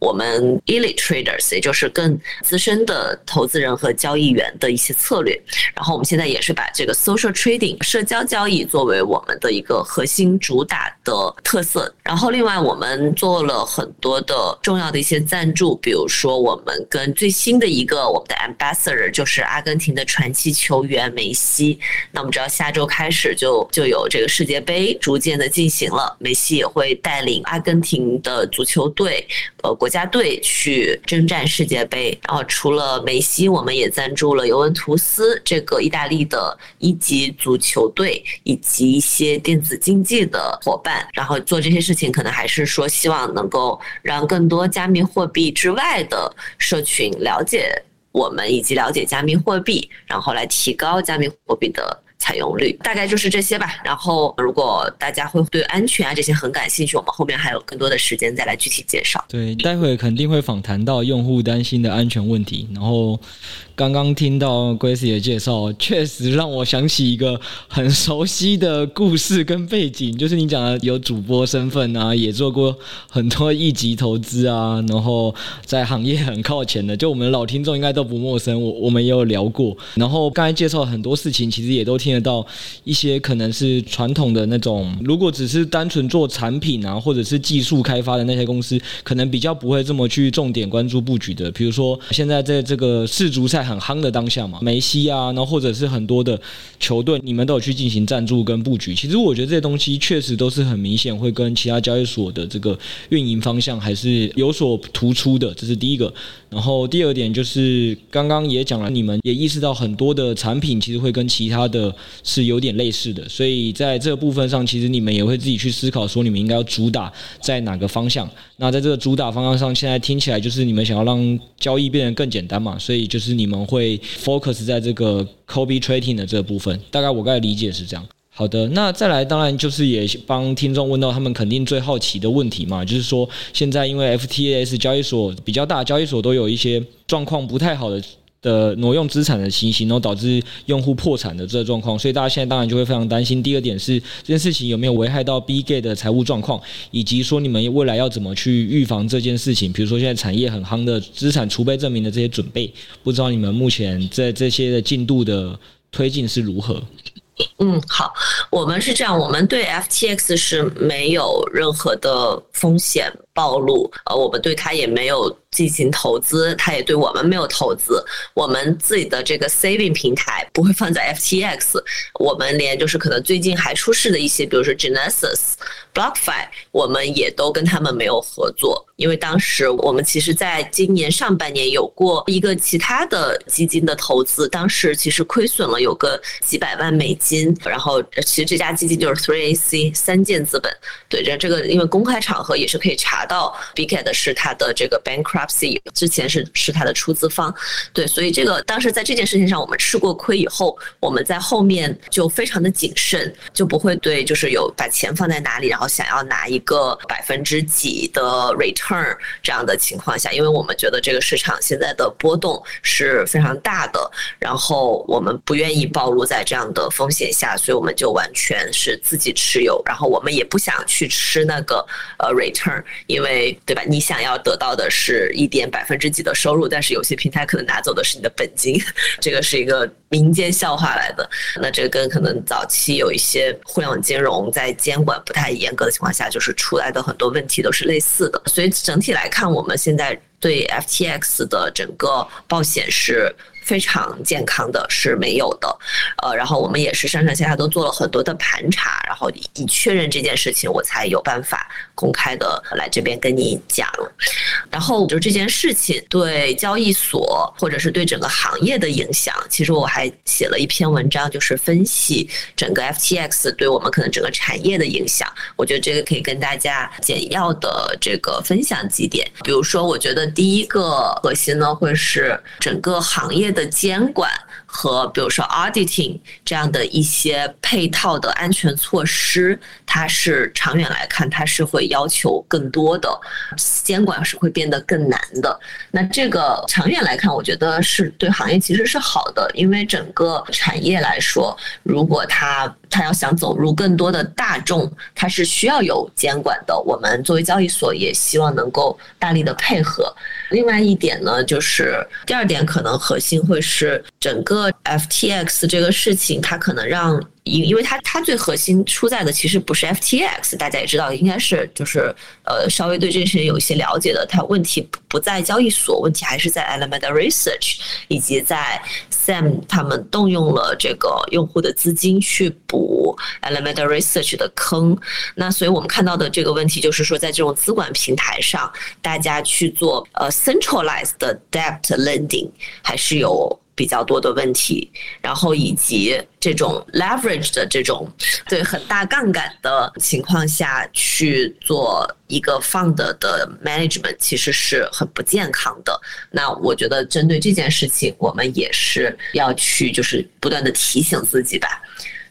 我们 elite traders，也就是更资深的投资人和交易员的一些策略。然后我们现在也是把这个 social trading 社交交易作为我们的一个核心主打的特色。然后另外我们做了很多的重要的一些赞助，比如说我们跟最新的一个我们的 ambassador 就是阿根廷的传奇球员梅西。那我们知道下周开始就就有这个世界杯逐渐的进行了，梅西也会带领阿根廷的足球队，呃。国家家队去征战世界杯，然后除了梅西，我们也赞助了尤文图斯这个意大利的一级足球队，以及一些电子竞技的伙伴。然后做这些事情，可能还是说希望能够让更多加密货币之外的社群了解我们，以及了解加密货币，然后来提高加密货币的。采用率大概就是这些吧。然后，如果大家会对安全啊这些很感兴趣，我们后面还有更多的时间再来具体介绍。对，待会肯定会访谈到用户担心的安全问题。然后，刚刚听到 Grace 的介绍，确实让我想起一个很熟悉的故事跟背景，就是你讲的有主播身份啊，也做过很多一级投资啊，然后在行业很靠前的，就我们老听众应该都不陌生。我我们也有聊过。然后刚才介绍很多事情，其实也都听得。到一些可能是传统的那种，如果只是单纯做产品啊，或者是技术开发的那些公司，可能比较不会这么去重点关注布局的。比如说，现在在这个世足赛很夯的当下嘛，梅西啊，然后或者是很多的球队，你们都有去进行赞助跟布局。其实我觉得这些东西确实都是很明显会跟其他交易所的这个运营方向还是有所突出的，这是第一个。然后第二点就是刚刚也讲了，你们也意识到很多的产品其实会跟其他的是有点类似的，所以在这个部分上，其实你们也会自己去思考说，你们应该要主打在哪个方向。那在这个主打方向上，现在听起来就是你们想要让交易变得更简单嘛，所以就是你们会 focus 在这个 copy trading 的这个部分。大概我刚才理解是这样。好的，那再来，当然就是也帮听众问到他们肯定最好奇的问题嘛，就是说现在因为 FTS 交易所比较大，交易所都有一些状况不太好的的挪用资产的情形，然后导致用户破产的这个状况，所以大家现在当然就会非常担心。第二点是这件事情有没有危害到 Bgate 的财务状况，以及说你们未来要怎么去预防这件事情，比如说现在产业很夯的资产储备证明的这些准备，不知道你们目前在这些的进度的推进是如何？嗯，好，我们是这样，我们对 FTX 是没有任何的风险暴露，呃，我们对他也没有进行投资，他也对我们没有投资，我们自己的这个 saving 平台不会放在 FTX，我们连就是可能最近还出事的一些，比如说 Genesis、BlockFi，我们也都跟他们没有合作。因为当时我们其实在今年上半年有过一个其他的基金的投资，当时其实亏损了有个几百万美金。然后其实这家基金就是 Three AC 三箭资本，对，这这个因为公开场合也是可以查到，Bitget 是他的这个 bankruptcy 之前是是他的出资方，对，所以这个当时在这件事情上我们吃过亏以后，我们在后面就非常的谨慎，就不会对就是有把钱放在哪里，然后想要拿一个百分之几的 return。turn 这样的情况下，因为我们觉得这个市场现在的波动是非常大的，然后我们不愿意暴露在这样的风险下，所以我们就完全是自己持有，然后我们也不想去吃那个呃 return，因为对吧？你想要得到的是一点百分之几的收入，但是有些平台可能拿走的是你的本金，这个是一个民间笑话来的。那这个跟可能早期有一些互联网金融在监管不太严格的情况下，就是出来的很多问题都是类似的，所以。整体来看，我们现在对 FTX 的整个保险是非常健康的，是没有的。呃，然后我们也是上上下下都做了很多的盘查，然后以确认这件事情，我才有办法公开的来这边跟你讲。然后就这件事情对交易所或者是对整个行业的影响，其实我还写了一篇文章，就是分析整个 FTX 对我们可能整个产业的影响。我觉得这个可以跟大家简要的这个分享几点。比如说，我觉得第一个核心呢，会是整个行业的监管。和比如说 auditing 这样的一些配套的安全措施，它是长远来看，它是会要求更多的监管是会变得更难的。那这个长远来看，我觉得是对行业其实是好的，因为整个产业来说，如果它它要想走入更多的大众，它是需要有监管的。我们作为交易所也希望能够大力的配合。另外一点呢，就是第二点可能核心会是整个 FTX 这个事情，它可能让。因因为它它最核心出在的其实不是 FTX，大家也知道，应该是就是呃稍微对这件事情有一些了解的，它问题不在交易所，问题还是在 Alameda Research 以及在 Sam 他们动用了这个用户的资金去补 Alameda Research 的坑。那所以我们看到的这个问题就是说，在这种资管平台上，大家去做呃 centralized debt lending 还是有。比较多的问题，然后以及这种 leverage 的这种对很大杠杆的情况下去做一个 fund 的 management，其实是很不健康的。那我觉得针对这件事情，我们也是要去就是不断的提醒自己吧。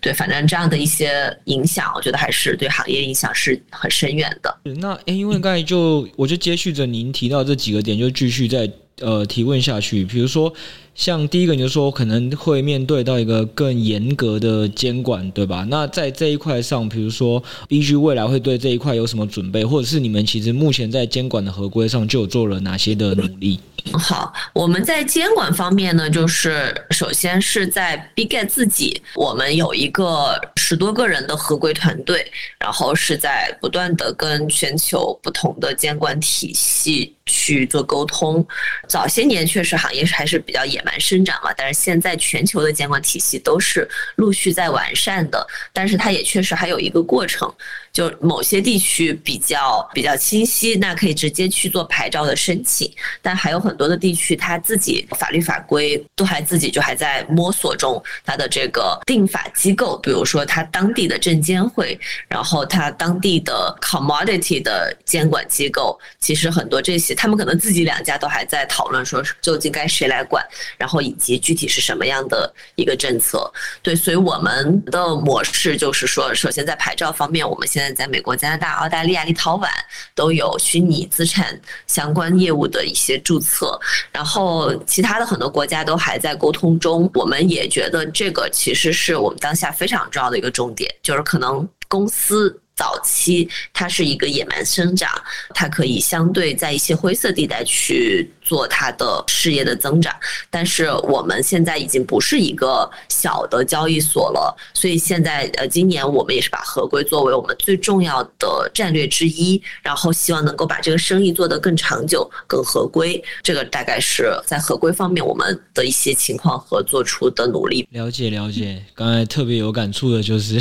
对，反正这样的一些影响，我觉得还是对行业影响是很深远的。那，因为刚才就我就接续着您提到这几个点，就继续再呃提问下去，比如说。像第一个，你就说可能会面对到一个更严格的监管，对吧？那在这一块上，比如说 BG 未来会对这一块有什么准备，或者是你们其实目前在监管的合规上就做了哪些的努力？好，我们在监管方面呢，就是首先是在 Bigget 自己，我们有一个十多个人的合规团队，然后是在不断的跟全球不同的监管体系去做沟通。早些年确实行业还是比较野。蛮生长嘛，但是现在全球的监管体系都是陆续在完善的，但是它也确实还有一个过程。就某些地区比较比较清晰，那可以直接去做牌照的申请，但还有很多的地区，它自己法律法规都还自己就还在摸索中。它的这个定法机构，比如说它当地的证监会，然后它当地的 commodity 的监管机构，其实很多这些，他们可能自己两家都还在讨论说究竟该谁来管，然后以及具体是什么样的一个政策。对，所以我们的模式就是说，首先在牌照方面，我们在美国、加拿大、澳大利亚、立陶宛都有虚拟资产相关业务的一些注册，然后其他的很多国家都还在沟通中。我们也觉得这个其实是我们当下非常重要的一个重点，就是可能公司。早期它是一个野蛮生长，它可以相对在一些灰色地带去做它的事业的增长，但是我们现在已经不是一个小的交易所了，所以现在呃，今年我们也是把合规作为我们最重要的战略之一，然后希望能够把这个生意做得更长久、更合规。这个大概是在合规方面我们的一些情况和做出的努力。了解了解，刚才特别有感触的就是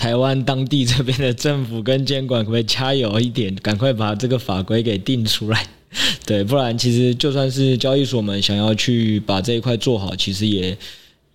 台湾当地这边的。政府跟监管可不可以加油一点，赶快把这个法规给定出来？对，不然其实就算是交易所们想要去把这一块做好，其实也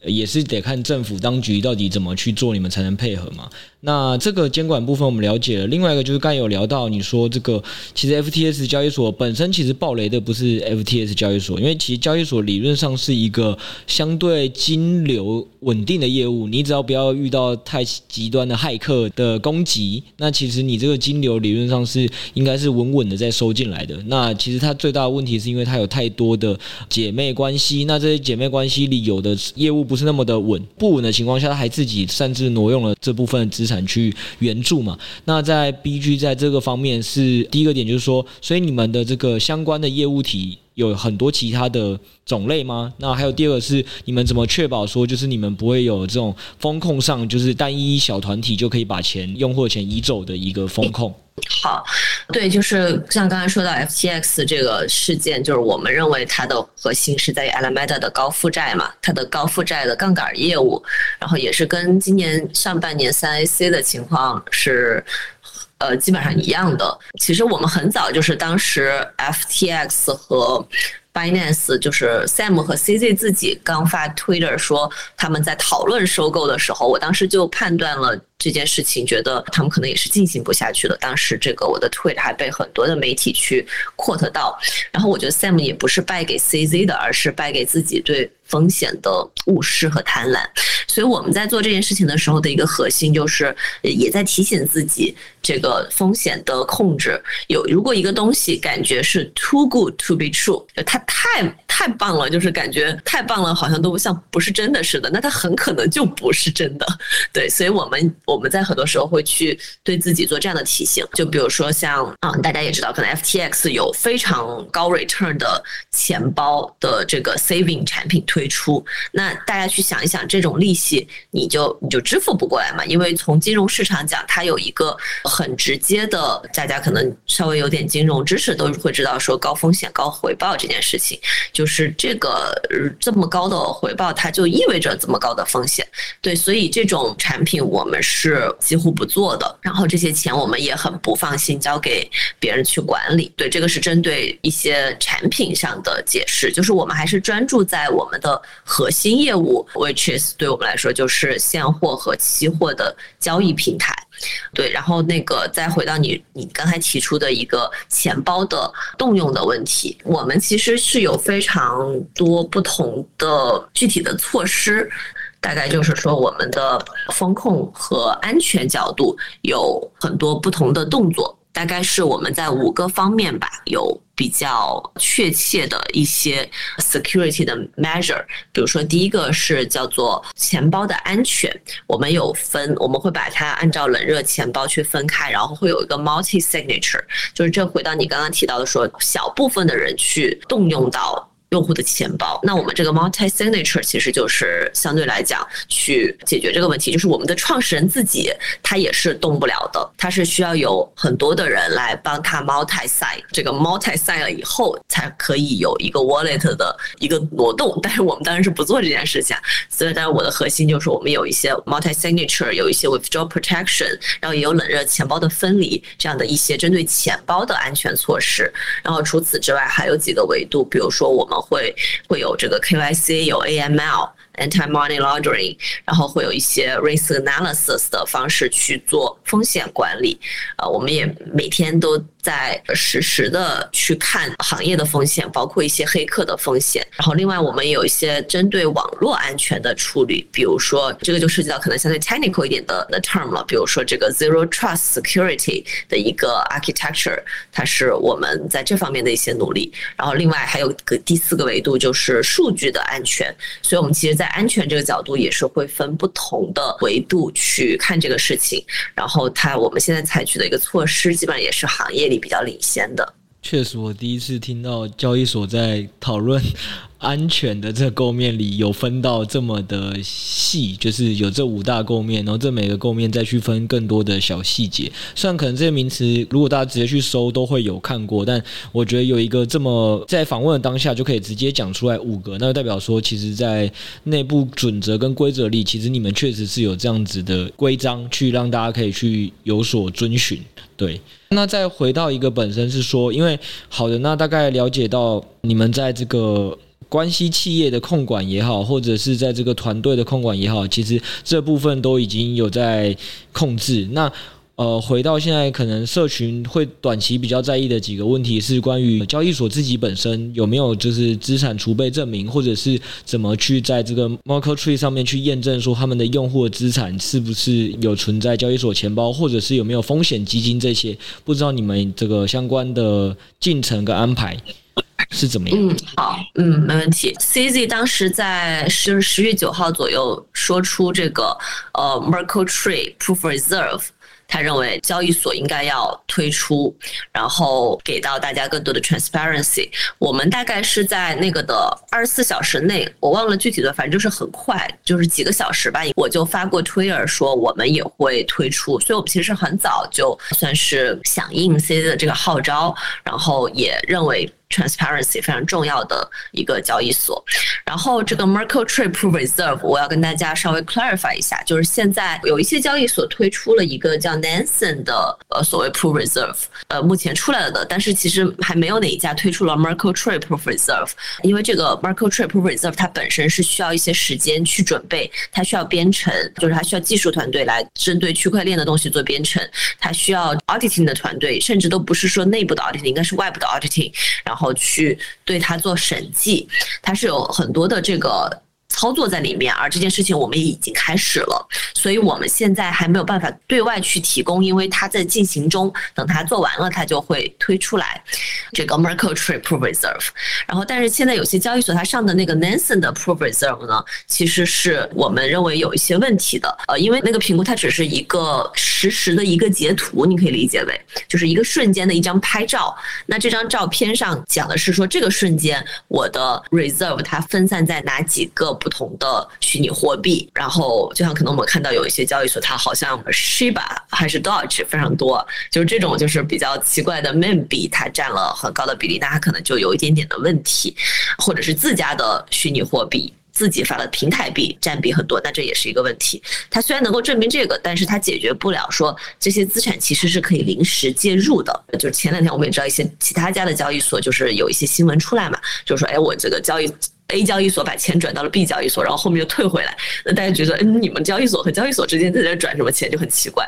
也是得看政府当局到底怎么去做，你们才能配合嘛。那这个监管部分我们了解了，另外一个就是刚有聊到，你说这个其实 FTS 交易所本身其实暴雷的不是 FTS 交易所，因为其实交易所理论上是一个相对金流稳定的业务，你只要不要遇到太极端的骇客的攻击，那其实你这个金流理论上是应该是稳稳的在收进来的。那其实它最大的问题是因为它有太多的姐妹关系，那这些姐妹关系里有的业务不是那么的稳，不稳的情况下，它还自己擅自挪用了这部分资产。去援助嘛？那在 BG 在这个方面是第一个点，就是说，所以你们的这个相关的业务体有很多其他的种类吗？那还有第二个是，你们怎么确保说，就是你们不会有这种风控上，就是单一小团体就可以把钱用户钱移走的一个风控？好，对，就是像刚才说到 FTX 这个事件，就是我们认为它的核心是在于 Alameda 的高负债嘛，它的高负债的杠杆业务，然后也是跟今年上半年三 AC 的情况是，呃，基本上一样的。其实我们很早就是当时 FTX 和 finance 就是 Sam 和 CZ 自己刚发 Twitter 说他们在讨论收购的时候，我当时就判断了。这件事情觉得他们可能也是进行不下去了。当时这个我的 Twitter 还被很多的媒体去 quote 到，然后我觉得 Sam 也不是败给 CZ 的，而是败给自己对风险的误视和贪婪。所以我们在做这件事情的时候的一个核心就是也在提醒自己，这个风险的控制有，如果一个东西感觉是 too good to be true，它太太棒了，就是感觉太棒了，好像都不像不是真的似的，那它很可能就不是真的。对，所以我们。我们在很多时候会去对自己做这样的提醒，就比如说像啊，大家也知道，可能 FTX 有非常高 return 的钱包的这个 saving 产品推出，那大家去想一想，这种利息你就你就支付不过来嘛？因为从金融市场讲，它有一个很直接的，大家可能稍微有点金融知识都会知道，说高风险高回报这件事情，就是这个这么高的回报，它就意味着这么高的风险。对，所以这种产品我们是。是几乎不做的，然后这些钱我们也很不放心交给别人去管理。对，这个是针对一些产品上的解释，就是我们还是专注在我们的核心业务，which is 对我们来说就是现货和期货的交易平台。对，然后那个再回到你你刚才提出的一个钱包的动用的问题，我们其实是有非常多不同的具体的措施。大概就是说，我们的风控和安全角度有很多不同的动作，大概是我们在五个方面吧，有比较确切的一些 security 的 measure。比如说，第一个是叫做钱包的安全，我们有分，我们会把它按照冷热钱包去分开，然后会有一个 multi signature，就是这回到你刚刚提到的说，小部分的人去动用到。用户的钱包，那我们这个 multi signature 其实就是相对来讲去解决这个问题，就是我们的创始人自己他也是动不了的，他是需要有很多的人来帮他 multi sign，这个 multi sign 了以后才可以有一个 wallet 的一个挪动，但是我们当然是不做这件事情，所以当然我的核心就是我们有一些 multi signature，有一些 withdraw protection，然后也有冷热钱包的分离这样的一些针对钱包的安全措施，然后除此之外还有几个维度，比如说我们。会会有这个 KYC，有 AML。Anti-money laundering，然后会有一些 risk analysis 的方式去做风险管理。呃，我们也每天都在实时的去看行业的风险，包括一些黑客的风险。然后另外我们有一些针对网络安全的处理，比如说这个就涉及到可能相对 technical 一点的的 term 了，比如说这个 zero trust security 的一个 architecture，它是我们在这方面的一些努力。然后另外还有个第四个维度就是数据的安全，所以我们其实，在安全这个角度也是会分不同的维度去看这个事情，然后它我们现在采取的一个措施，基本上也是行业里比较领先的。确实，我第一次听到交易所在讨论安全的这个构面里有分到这么的细，就是有这五大构面，然后这每个构面再去分更多的小细节。虽然可能这些名词如果大家直接去搜都会有看过，但我觉得有一个这么在访问的当下就可以直接讲出来五个，那就代表说，其实在内部准则跟规则里，其实你们确实是有这样子的规章去让大家可以去有所遵循。对，那再回到一个本身是说，因为好的，那大概了解到你们在这个关系企业的控管也好，或者是在这个团队的控管也好，其实这部分都已经有在控制。那呃，回到现在，可能社群会短期比较在意的几个问题是关于交易所自己本身有没有就是资产储备证明，或者是怎么去在这个 Merkle Tree 上面去验证说他们的用户资产是不是有存在交易所钱包，或者是有没有风险基金这些，不知道你们这个相关的进程跟安排是怎么样？嗯，好，嗯，没问题。CZ 当时在十十月九号左右说出这个呃 Merkle Tree Proof Reserve。他认为交易所应该要推出，然后给到大家更多的 transparency。我们大概是在那个的二十四小时内，我忘了具体的，反正就是很快，就是几个小时吧，我就发过 Twitter 说我们也会推出。所以我们其实很早就算是响应 C 的这个号召，然后也认为。transparency 非常重要的一个交易所。然后这个 Merkle Trip Reserve，我要跟大家稍微 clarify 一下，就是现在有一些交易所推出了一个叫 Nansen 的呃所谓 Pro Reserve，呃目前出来了的，但是其实还没有哪一家推出了 Merkle Trip Reserve，因为这个 Merkle Trip Reserve 它本身是需要一些时间去准备，它需要编程，就是它需要技术团队来针对区块链的东西做编程，它需要 auditing 的团队，甚至都不是说内部的 auditing，应该是外部的 auditing，然后。去对它做审计，它是有很多的这个。操作在里面，而这件事情我们也已经开始了，所以我们现在还没有办法对外去提供，因为它在进行中，等它做完了，它就会推出来这个 Merkle Tree Proof Reserve。然后，但是现在有些交易所它上的那个 Nansen 的 Proof Reserve 呢，其实是我们认为有一些问题的，呃，因为那个评估它只是一个实时的一个截图，你可以理解为就是一个瞬间的一张拍照。那这张照片上讲的是说，这个瞬间我的 Reserve 它分散在哪几个？不同的虚拟货币，然后就像可能我们看到有一些交易所，它好像 Shiba 还是 Doge 非常多，就是这种就是比较奇怪的 meme 币，它占了很高的比例，那它可能就有一点点的问题，或者是自家的虚拟货币自己发的平台币占比很多，那这也是一个问题。它虽然能够证明这个，但是它解决不了说这些资产其实是可以临时介入的。就是前两天我们也知道一些其他家的交易所，就是有一些新闻出来嘛，就是说，哎，我这个交易。A 交易所把钱转到了 B 交易所，然后后面又退回来，那大家觉得，嗯，你们交易所和交易所之间在这转什么钱就很奇怪，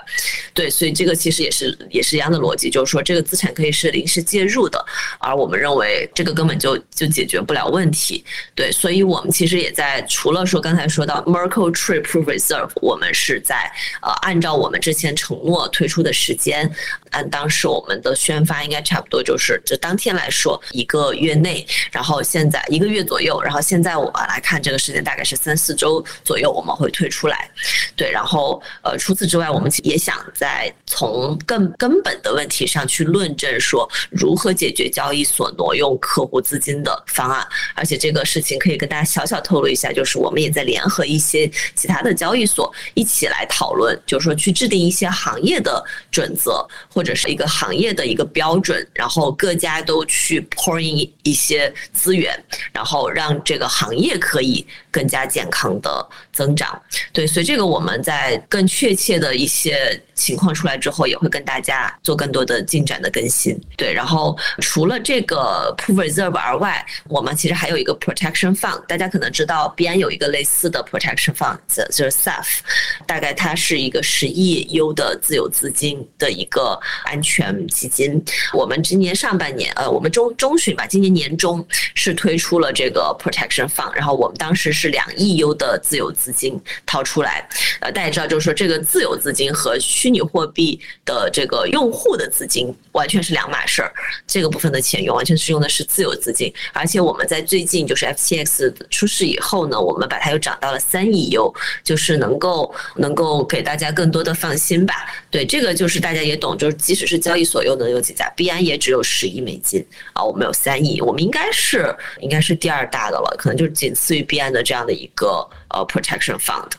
对，所以这个其实也是也是一样的逻辑，就是说这个资产可以是临时介入的，而我们认为这个根本就就解决不了问题，对，所以我们其实也在除了说刚才说到 Merkle Trade Proof Reserve，我们是在呃按照我们之前承诺推出的时间，按当时我们的宣发应该差不多就是就当天来说一个月内，然后现在一个月左右。然后现在我来看这个时间大概是三四周左右，我们会退出来，对。然后呃，除此之外，我们也想在从更根本的问题上去论证说如何解决交易所挪用客户资金的方案。而且这个事情可以跟大家小小透露一下，就是我们也在联合一些其他的交易所一起来讨论，就是说去制定一些行业的准则或者是一个行业的一个标准，然后各家都去 pour in 一些资源，然后让。这个行业可以更加健康的增长，对，所以这个我们在更确切的一些情况出来之后，也会跟大家做更多的进展的更新，对。然后除了这个 Proof Reserve 而外，我们其实还有一个 Protection Fund，大家可能知道币安有一个类似的 Protection Fund，就是 SAF，大概它是一个十亿 U 的自有资金的一个安全基金。我们今年上半年，呃，我们中中旬吧，今年年中是推出了这个。Protection Fund，然后我们当时是两亿 U 的自有资资金掏出来，呃，大家知道，就是说这个自有资金和虚拟货币的这个用户的资金完全是两码事儿，这个部分的钱用完全是用的是自有资金，而且我们在最近就是 FTX 出事以后呢，我们把它又涨到了三亿 U，就是能够能够给大家更多的放心吧。对，这个就是大家也懂，就是即使是交易所又能有几家，币安也只有十亿美金啊，我们有三亿，我们应该是应该是第二大的。了，可能就是仅次于币安的这样的一个呃 protection fund。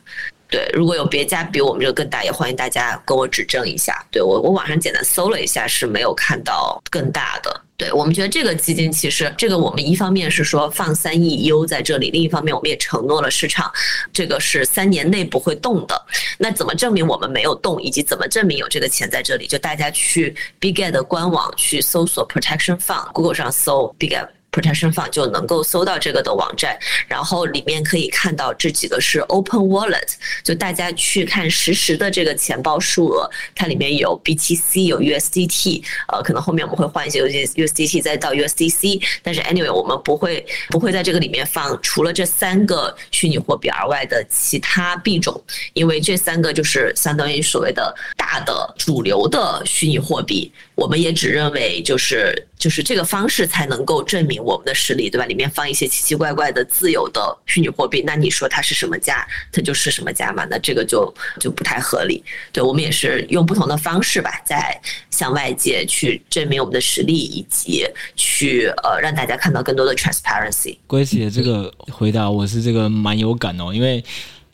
对，如果有别家比我们这个更大，也欢迎大家跟我指正一下。对，我我网上简单搜了一下，是没有看到更大的。对，我们觉得这个基金其实这个我们一方面是说放三亿 U 在这里，另一方面我们也承诺了市场，这个是三年内不会动的。那怎么证明我们没有动，以及怎么证明有这个钱在这里？就大家去 Big Get 的官网去搜索 protection fund，Google 上搜 Bitget。Protection Fund 就能够搜到这个的网站，然后里面可以看到这几个是 Open Wallet，就大家去看实时的这个钱包数额，它里面有 BTC 有 USDT，呃，可能后面我们会换一些有些 USDT 再到 USDC，但是 anyway 我们不会不会在这个里面放除了这三个虚拟货币而外的其他币种，因为这三个就是相当于所谓的大的主流的虚拟货币，我们也只认为就是。就是这个方式才能够证明我们的实力，对吧？里面放一些奇奇怪怪的自有的虚拟货币，那你说它是什么价，它就是什么价嘛？那这个就就不太合理。对，我们也是用不同的方式吧，在向外界去证明我们的实力，以及去呃让大家看到更多的 transparency。Grace 这个回答我是这个蛮有感哦，因为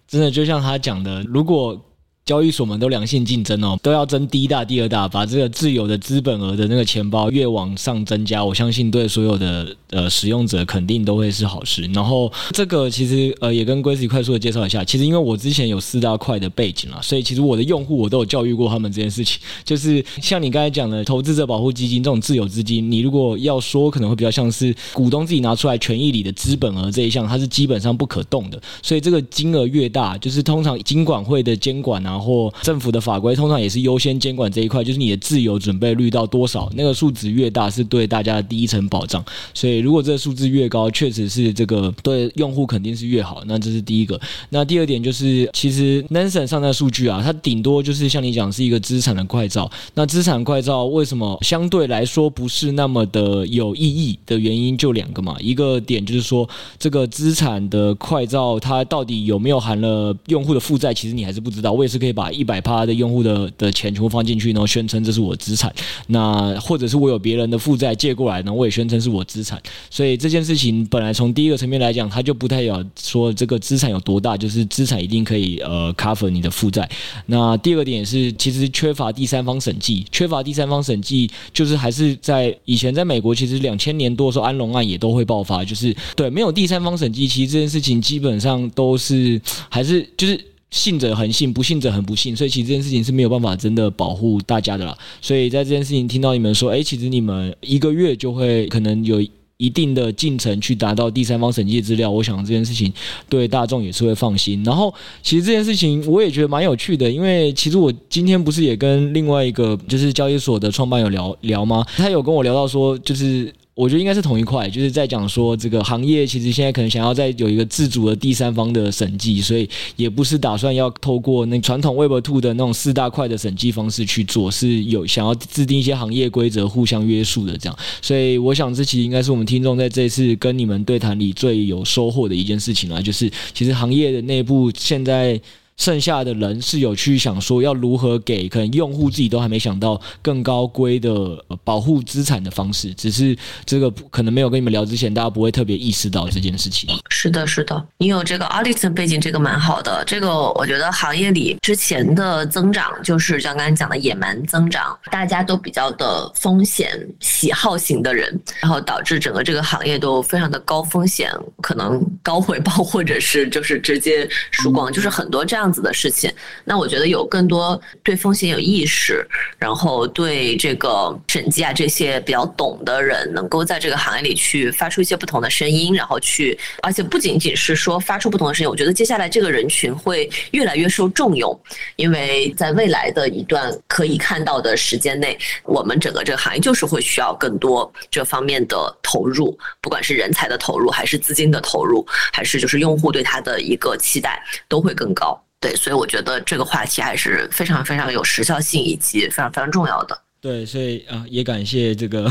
真的就像他讲的，如果交易所们都良性竞争哦，都要争第一大、第二大，把这个自有的资本额的那个钱包越往上增加，我相信对所有的呃使用者肯定都会是好事。然后这个其实呃也跟 Grace 快速的介绍一下，其实因为我之前有四大块的背景啊，所以其实我的用户我都有教育过他们这件事情，就是像你刚才讲的投资者保护基金这种自有资金，你如果要说可能会比较像是股东自己拿出来权益里的资本额这一项，它是基本上不可动的，所以这个金额越大，就是通常金管会的监管啊，或政府的法规，通常也是优先监管这一块，就是你的自由准备率到多少，那个数值越大，是对大家的第一层保障。所以如果这个数字越高，确实是这个对用户肯定是越好。那这是第一个。那第二点就是，其实 Nansen 上的数据啊，它顶多就是像你讲是一个资产的快照。那资产快照为什么相对来说不是那么的有意义的原因就两个嘛，一个点就是说这个资产的快照它到底有没有含了用户的负债，其实你还是不知道。我也是可以把一百趴的用户的的钱全部放进去，然后宣称这是我资产。那或者是我有别人的负债借过来呢，我也宣称是我资产。所以这件事情本来从第一个层面来讲，它就不太有说这个资产有多大，就是资产一定可以呃 cover 你的负债。那第二个点也是，其实缺乏第三方审计，缺乏第三方审计，就是还是在以前在美国，其实两千年多的时候安龙案也都会爆发，就是对没有第三方审计，其实这件事情基本上都是还是就是。信者恒信，不信者恒不信，所以其实这件事情是没有办法真的保护大家的啦。所以在这件事情听到你们说，哎，其实你们一个月就会可能有一定的进程去达到第三方审计资料，我想这件事情对大众也是会放心。然后，其实这件事情我也觉得蛮有趣的，因为其实我今天不是也跟另外一个就是交易所的创办有聊聊吗？他有跟我聊到说，就是。我觉得应该是同一块，就是在讲说这个行业其实现在可能想要再有一个自主的第三方的审计，所以也不是打算要透过那传统 Web Two 的那种四大块的审计方式去做，是有想要制定一些行业规则互相约束的这样。所以我想这其实应该是我们听众在这次跟你们对谈里最有收获的一件事情了，就是其实行业的内部现在。剩下的人是有去想说要如何给可能用户自己都还没想到更高规的保护资产的方式，只是这个可能没有跟你们聊之前，大家不会特别意识到这件事情。是的，是的，你有这个 audit 背景，这个蛮好的。这个我觉得行业里之前的增长就是像刚才讲的野蛮增长，大家都比较的风险喜好型的人，然后导致整个这个行业都非常的高风险，可能高回报，或者是就是直接输光，就是很多这样。样子的事情，那我觉得有更多对风险有意识，然后对这个审计啊这些比较懂的人，能够在这个行业里去发出一些不同的声音，然后去，而且不仅仅是说发出不同的声音，我觉得接下来这个人群会越来越受重用，因为在未来的一段可以看到的时间内，我们整个这个行业就是会需要更多这方面的投入，不管是人才的投入，还是资金的投入，还是就是用户对它的一个期待，都会更高。对，所以我觉得这个话题还是非常非常有时效性，以及非常非常重要的。对，所以啊，也感谢这个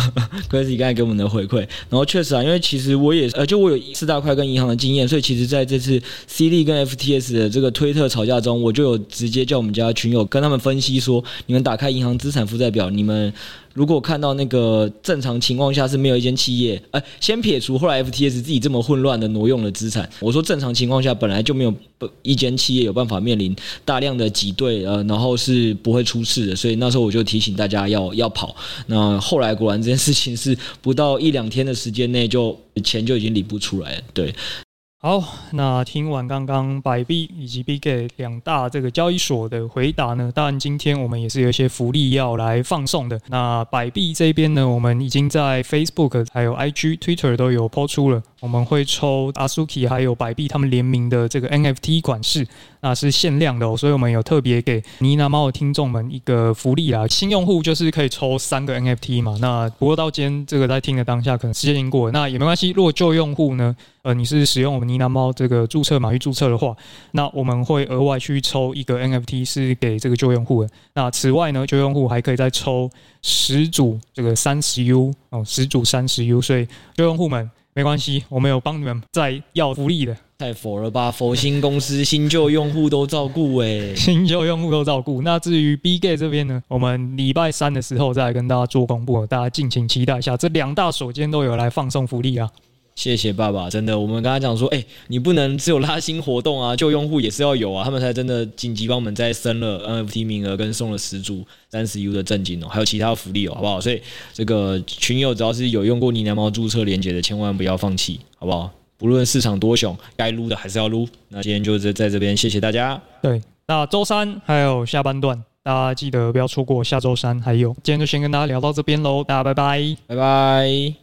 Grace 刚才给我们的回馈。然后确实啊，因为其实我也呃，就我有四大块跟银行的经验，所以其实在这次 C D 跟 FTS 的这个推特吵架中，我就有直接叫我们家群友跟他们分析说，你们打开银行资产负债表，你们。如果看到那个正常情况下是没有一间企业，呃，先撇除后来 FTS 自己这么混乱的挪用的资产，我说正常情况下本来就没有不一间企业有办法面临大量的挤兑，呃，然后是不会出事的，所以那时候我就提醒大家要要跑。那后来果然这件事情是不到一两天的时间内就钱就已经领不出来，对。好，那听完刚刚百币以及 Biga 两大这个交易所的回答呢，当然今天我们也是有一些福利要来放送的。那百币这边呢，我们已经在 Facebook 还有 IG、Twitter 都有抛出了。我们会抽 Azuki 还有百币他们联名的这个 NFT 款式，那是限量的，所以我们有特别给呢喃猫的听众们一个福利啦，新用户就是可以抽三个 NFT 嘛。那不过到今天这个在听的当下，可能时间已经过了，那也没关系。如果旧用户呢，呃，你是使用我们呢喃猫这个注册码去注册的话，那我们会额外去抽一个 NFT 是给这个旧用户的。那此外呢，旧用户还可以再抽十组这个三十 U 哦，十组三十 U，所以旧用户们。没关系，我们有帮你们再要福利的，太佛了吧！佛新公司新旧用户都照顾哎，新旧用户都照顾。那至于 Bitget 这边呢，我们礼拜三的时候再来跟大家做公布，大家敬请期待一下。这两大手间都有来放送福利啊。谢谢爸爸，真的，我们跟他讲说，哎、欸，你不能只有拉新活动啊，旧用户也是要有啊，他们才真的紧急帮我们再升了 NFT 名额，跟送了十组三十 U 的赠金哦，还有其他福利哦，好不好？所以这个群友只要是有用过呢喃猫注册连接的，千万不要放弃，好不好？不论市场多熊，该撸的还是要撸。那今天就在在这边，谢谢大家。对，那周三还有下半段，大家记得不要错过下周三。还有，今天就先跟大家聊到这边喽，大家拜拜，拜拜。